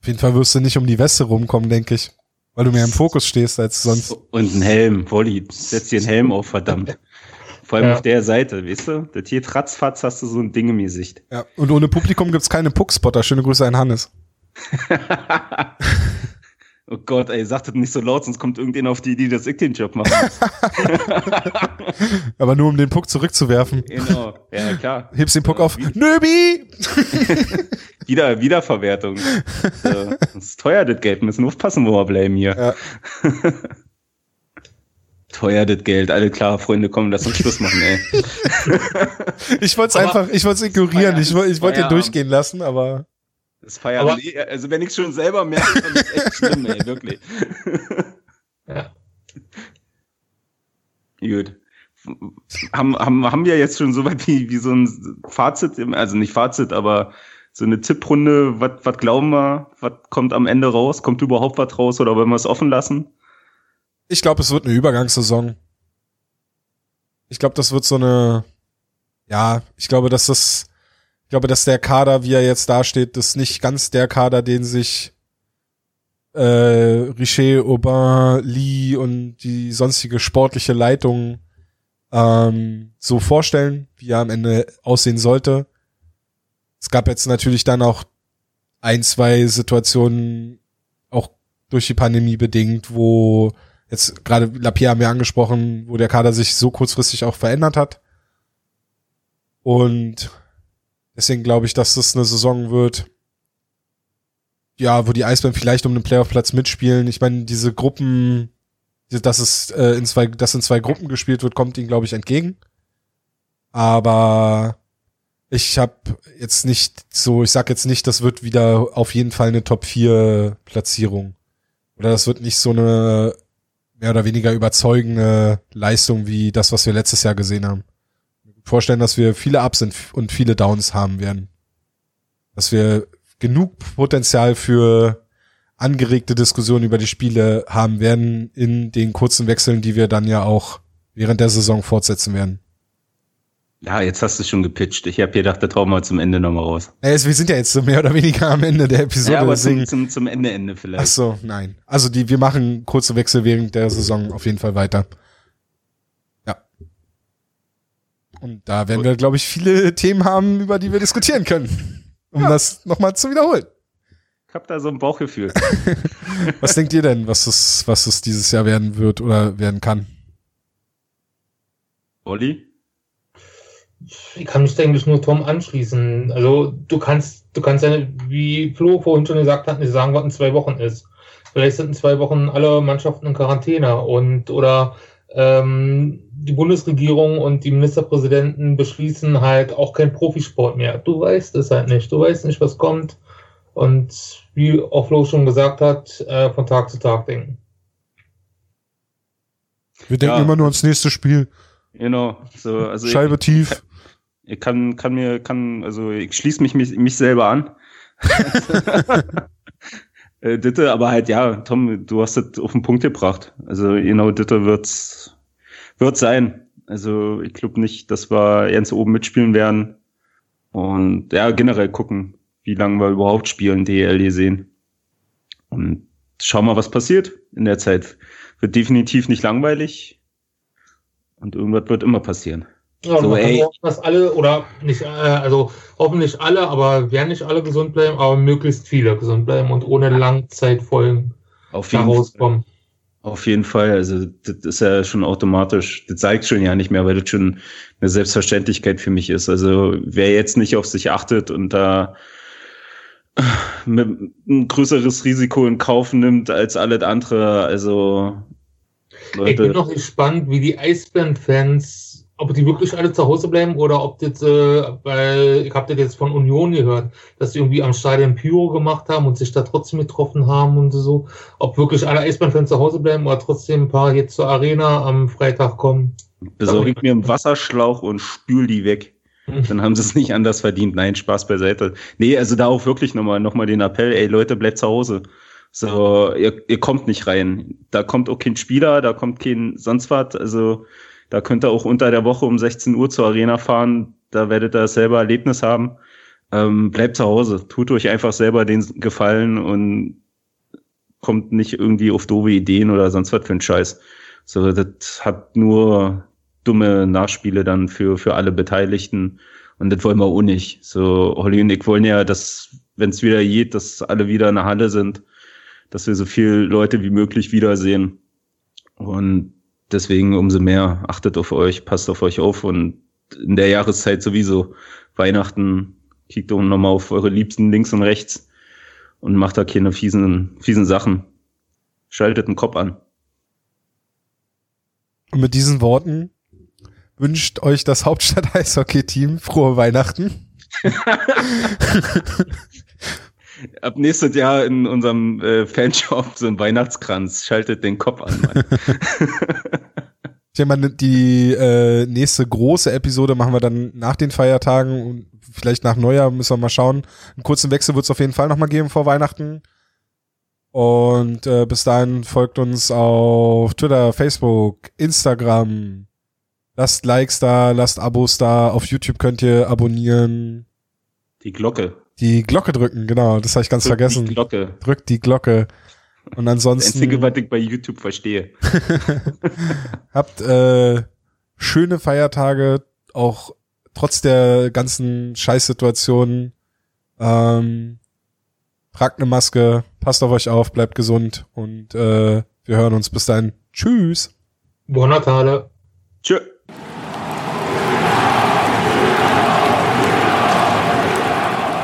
Auf jeden Fall wirst du nicht um die Weste rumkommen, denke ich. Weil du mehr im Fokus stehst als sonst. Und ein Helm, Wolli, setz dir einen Helm auf, verdammt. Vor allem ja. auf der Seite, weißt du? Das hier tratzfatz hast du so ein Ding im Gesicht. Ja, und ohne Publikum gibt's keine Puckspotter. Schöne Grüße an Hannes. oh Gott, ey, sag das nicht so laut, sonst kommt irgendjemand auf die Idee, dass ich den Job mache. Aber nur um den Puck zurückzuwerfen. Genau, ja klar. Hebst den Puck auf. Nöbi! Wieder, Wiederverwertung. das ist teuer, das Geld. Wir müssen aufpassen, wo wir bleiben hier. Ja. Teuer das Geld. Alle klar, Freunde, kommen, lass uns Schluss machen, ey. ich wollte es einfach, ich wollte es ignorieren. Ich, ich wollte ihn durchgehen lassen, aber. Das Feierabend. Also wenn ich schon selber merke, dann ist echt schlimm, ey, wirklich. ja. Gut. Haben, haben, haben wir jetzt schon so weit wie, wie so ein Fazit, also nicht Fazit, aber so eine Tipprunde, was glauben wir, was kommt am Ende raus? Kommt überhaupt was raus oder wollen wir es offen lassen? Ich glaube, es wird eine Übergangssaison. Ich glaube, das wird so eine, ja, ich glaube, dass das, ich glaube, dass der Kader, wie er jetzt dasteht, ist nicht ganz der Kader, den sich äh, Richer, Aubin, Lee und die sonstige sportliche Leitung ähm, so vorstellen, wie er am Ende aussehen sollte. Es gab jetzt natürlich dann auch ein, zwei Situationen, auch durch die Pandemie bedingt, wo jetzt gerade Lapierre haben wir angesprochen, wo der Kader sich so kurzfristig auch verändert hat. Und deswegen glaube ich, dass das eine Saison wird, ja, wo die Eisbären vielleicht um den Playoff-Platz mitspielen. Ich meine, diese Gruppen, dass es äh, in zwei, dass in zwei Gruppen gespielt wird, kommt ihnen, glaube ich, entgegen. Aber ich habe jetzt nicht so, ich sag jetzt nicht, das wird wieder auf jeden Fall eine Top 4 Platzierung. Oder das wird nicht so eine mehr oder weniger überzeugende Leistung wie das, was wir letztes Jahr gesehen haben. Vorstellen, dass wir viele Ups und viele Downs haben werden. Dass wir genug Potenzial für angeregte Diskussionen über die Spiele haben werden in den kurzen Wechseln, die wir dann ja auch während der Saison fortsetzen werden. Ja, jetzt hast du schon gepitcht. Ich habe gedacht, da trauen wir zum Ende nochmal raus. Ja, wir sind ja jetzt so mehr oder weniger am Ende der Episode. Ja, aber zum, zum, zum Ende, Ende vielleicht. Ach so, nein. Also die, wir machen kurze Wechsel während der Saison auf jeden Fall weiter. Ja. Und da werden wir, glaube ich, viele Themen haben, über die wir diskutieren können. Um ja. das nochmal zu wiederholen. Ich habe da so ein Bauchgefühl. was denkt ihr denn, was es, was es dieses Jahr werden wird oder werden kann? Olli? Ich kann mich eigentlich nur Tom anschließen. Also du kannst, du kannst ja, wie Flo vorhin schon gesagt hat, nicht sagen, was in zwei Wochen ist. Vielleicht sind in zwei Wochen alle Mannschaften in Quarantäne und oder ähm, die Bundesregierung und die Ministerpräsidenten beschließen halt auch kein Profisport mehr. Du weißt es halt nicht. Du weißt nicht, was kommt. Und wie auch Flo schon gesagt hat, äh, von Tag zu Tag denken. Wir denken ja. immer nur ans nächste Spiel. Genau. So, also Scheibe ich, tief. Ich kann, kann mir, kann, also ich schließe mich, mich, mich selber an. äh, Ditte, aber halt, ja, Tom, du hast das auf den Punkt gebracht. Also genau, Ditte wird's, wird sein. Also ich glaube nicht, dass wir ganz oben mitspielen werden. Und ja, generell gucken, wie lange wir überhaupt spielen, DL sehen. Und schauen mal, was passiert in der Zeit. Wird definitiv nicht langweilig. Und irgendwas wird immer passieren. Ja, so, ey. Hoffen, dass alle, oder nicht, äh, also hoffentlich alle, aber werden nicht alle gesund bleiben, aber möglichst viele gesund bleiben und ohne Langzeitfolgen Auf jeden rauskommen. Fall. Auf jeden Fall, also das ist ja schon automatisch, das zeigt schon ja nicht mehr, weil das schon eine Selbstverständlichkeit für mich ist. Also wer jetzt nicht auf sich achtet und da ein größeres Risiko in Kauf nimmt als alles andere, also Leute. Ich bin noch gespannt, wie die Eisbären-Fans ob die wirklich alle zu Hause bleiben oder ob das, äh, weil ich habe das jetzt von Union gehört, dass die irgendwie am Stadion Pyro gemacht haben und sich da trotzdem getroffen haben und so. Ob wirklich alle Eisbahnfans zu Hause bleiben oder trotzdem ein paar jetzt zur Arena am Freitag kommen. Besorge ich mir einen Wasserschlauch und spül die weg. Mhm. Dann haben sie es nicht anders verdient. Nein, Spaß beiseite. Nee, also da auch wirklich nochmal noch mal den Appell, ey Leute, bleibt zu Hause. So, ihr, ihr kommt nicht rein. Da kommt auch kein Spieler, da kommt kein sonst was. Also da könnt ihr auch unter der Woche um 16 Uhr zur Arena fahren. Da werdet ihr selber Erlebnis haben. Ähm, bleibt zu Hause. Tut euch einfach selber den Gefallen und kommt nicht irgendwie auf doofe Ideen oder sonst was für einen Scheiß. So, das hat nur dumme Nachspiele dann für, für alle Beteiligten. Und das wollen wir auch nicht. So, Holly und ich wollen ja, dass, wenn es wieder geht, dass alle wieder in der Halle sind, dass wir so viele Leute wie möglich wiedersehen. Und deswegen umso mehr achtet auf euch, passt auf euch auf und in der Jahreszeit sowieso Weihnachten, Kiegt um nochmal auf eure Liebsten links und rechts und macht da keine fiesen, fiesen Sachen. Schaltet den Kopf an. Und mit diesen Worten wünscht euch das Hauptstadt-Eishockey-Team frohe Weihnachten. Ab nächstes Jahr in unserem äh, Fanshop so ein Weihnachtskranz. Schaltet den Kopf an, Mann. Ich denke mal, die äh, nächste große Episode machen wir dann nach den Feiertagen und vielleicht nach Neujahr müssen wir mal schauen. Einen kurzen Wechsel wird es auf jeden Fall nochmal geben vor Weihnachten. Und äh, bis dahin folgt uns auf Twitter, Facebook, Instagram. Lasst Likes da, lasst Abos da. Auf YouTube könnt ihr abonnieren. Die Glocke. Die Glocke drücken, genau. Das habe ich ganz Drückt vergessen. Die Glocke. Drückt die Glocke. Und Das ansonsten Einzige, was ich bei YouTube verstehe. habt äh, schöne Feiertage, auch trotz der ganzen Scheißsituation. Ähm, tragt eine Maske, passt auf euch auf, bleibt gesund und äh, wir hören uns bis dahin. Tschüss. Buon Natale.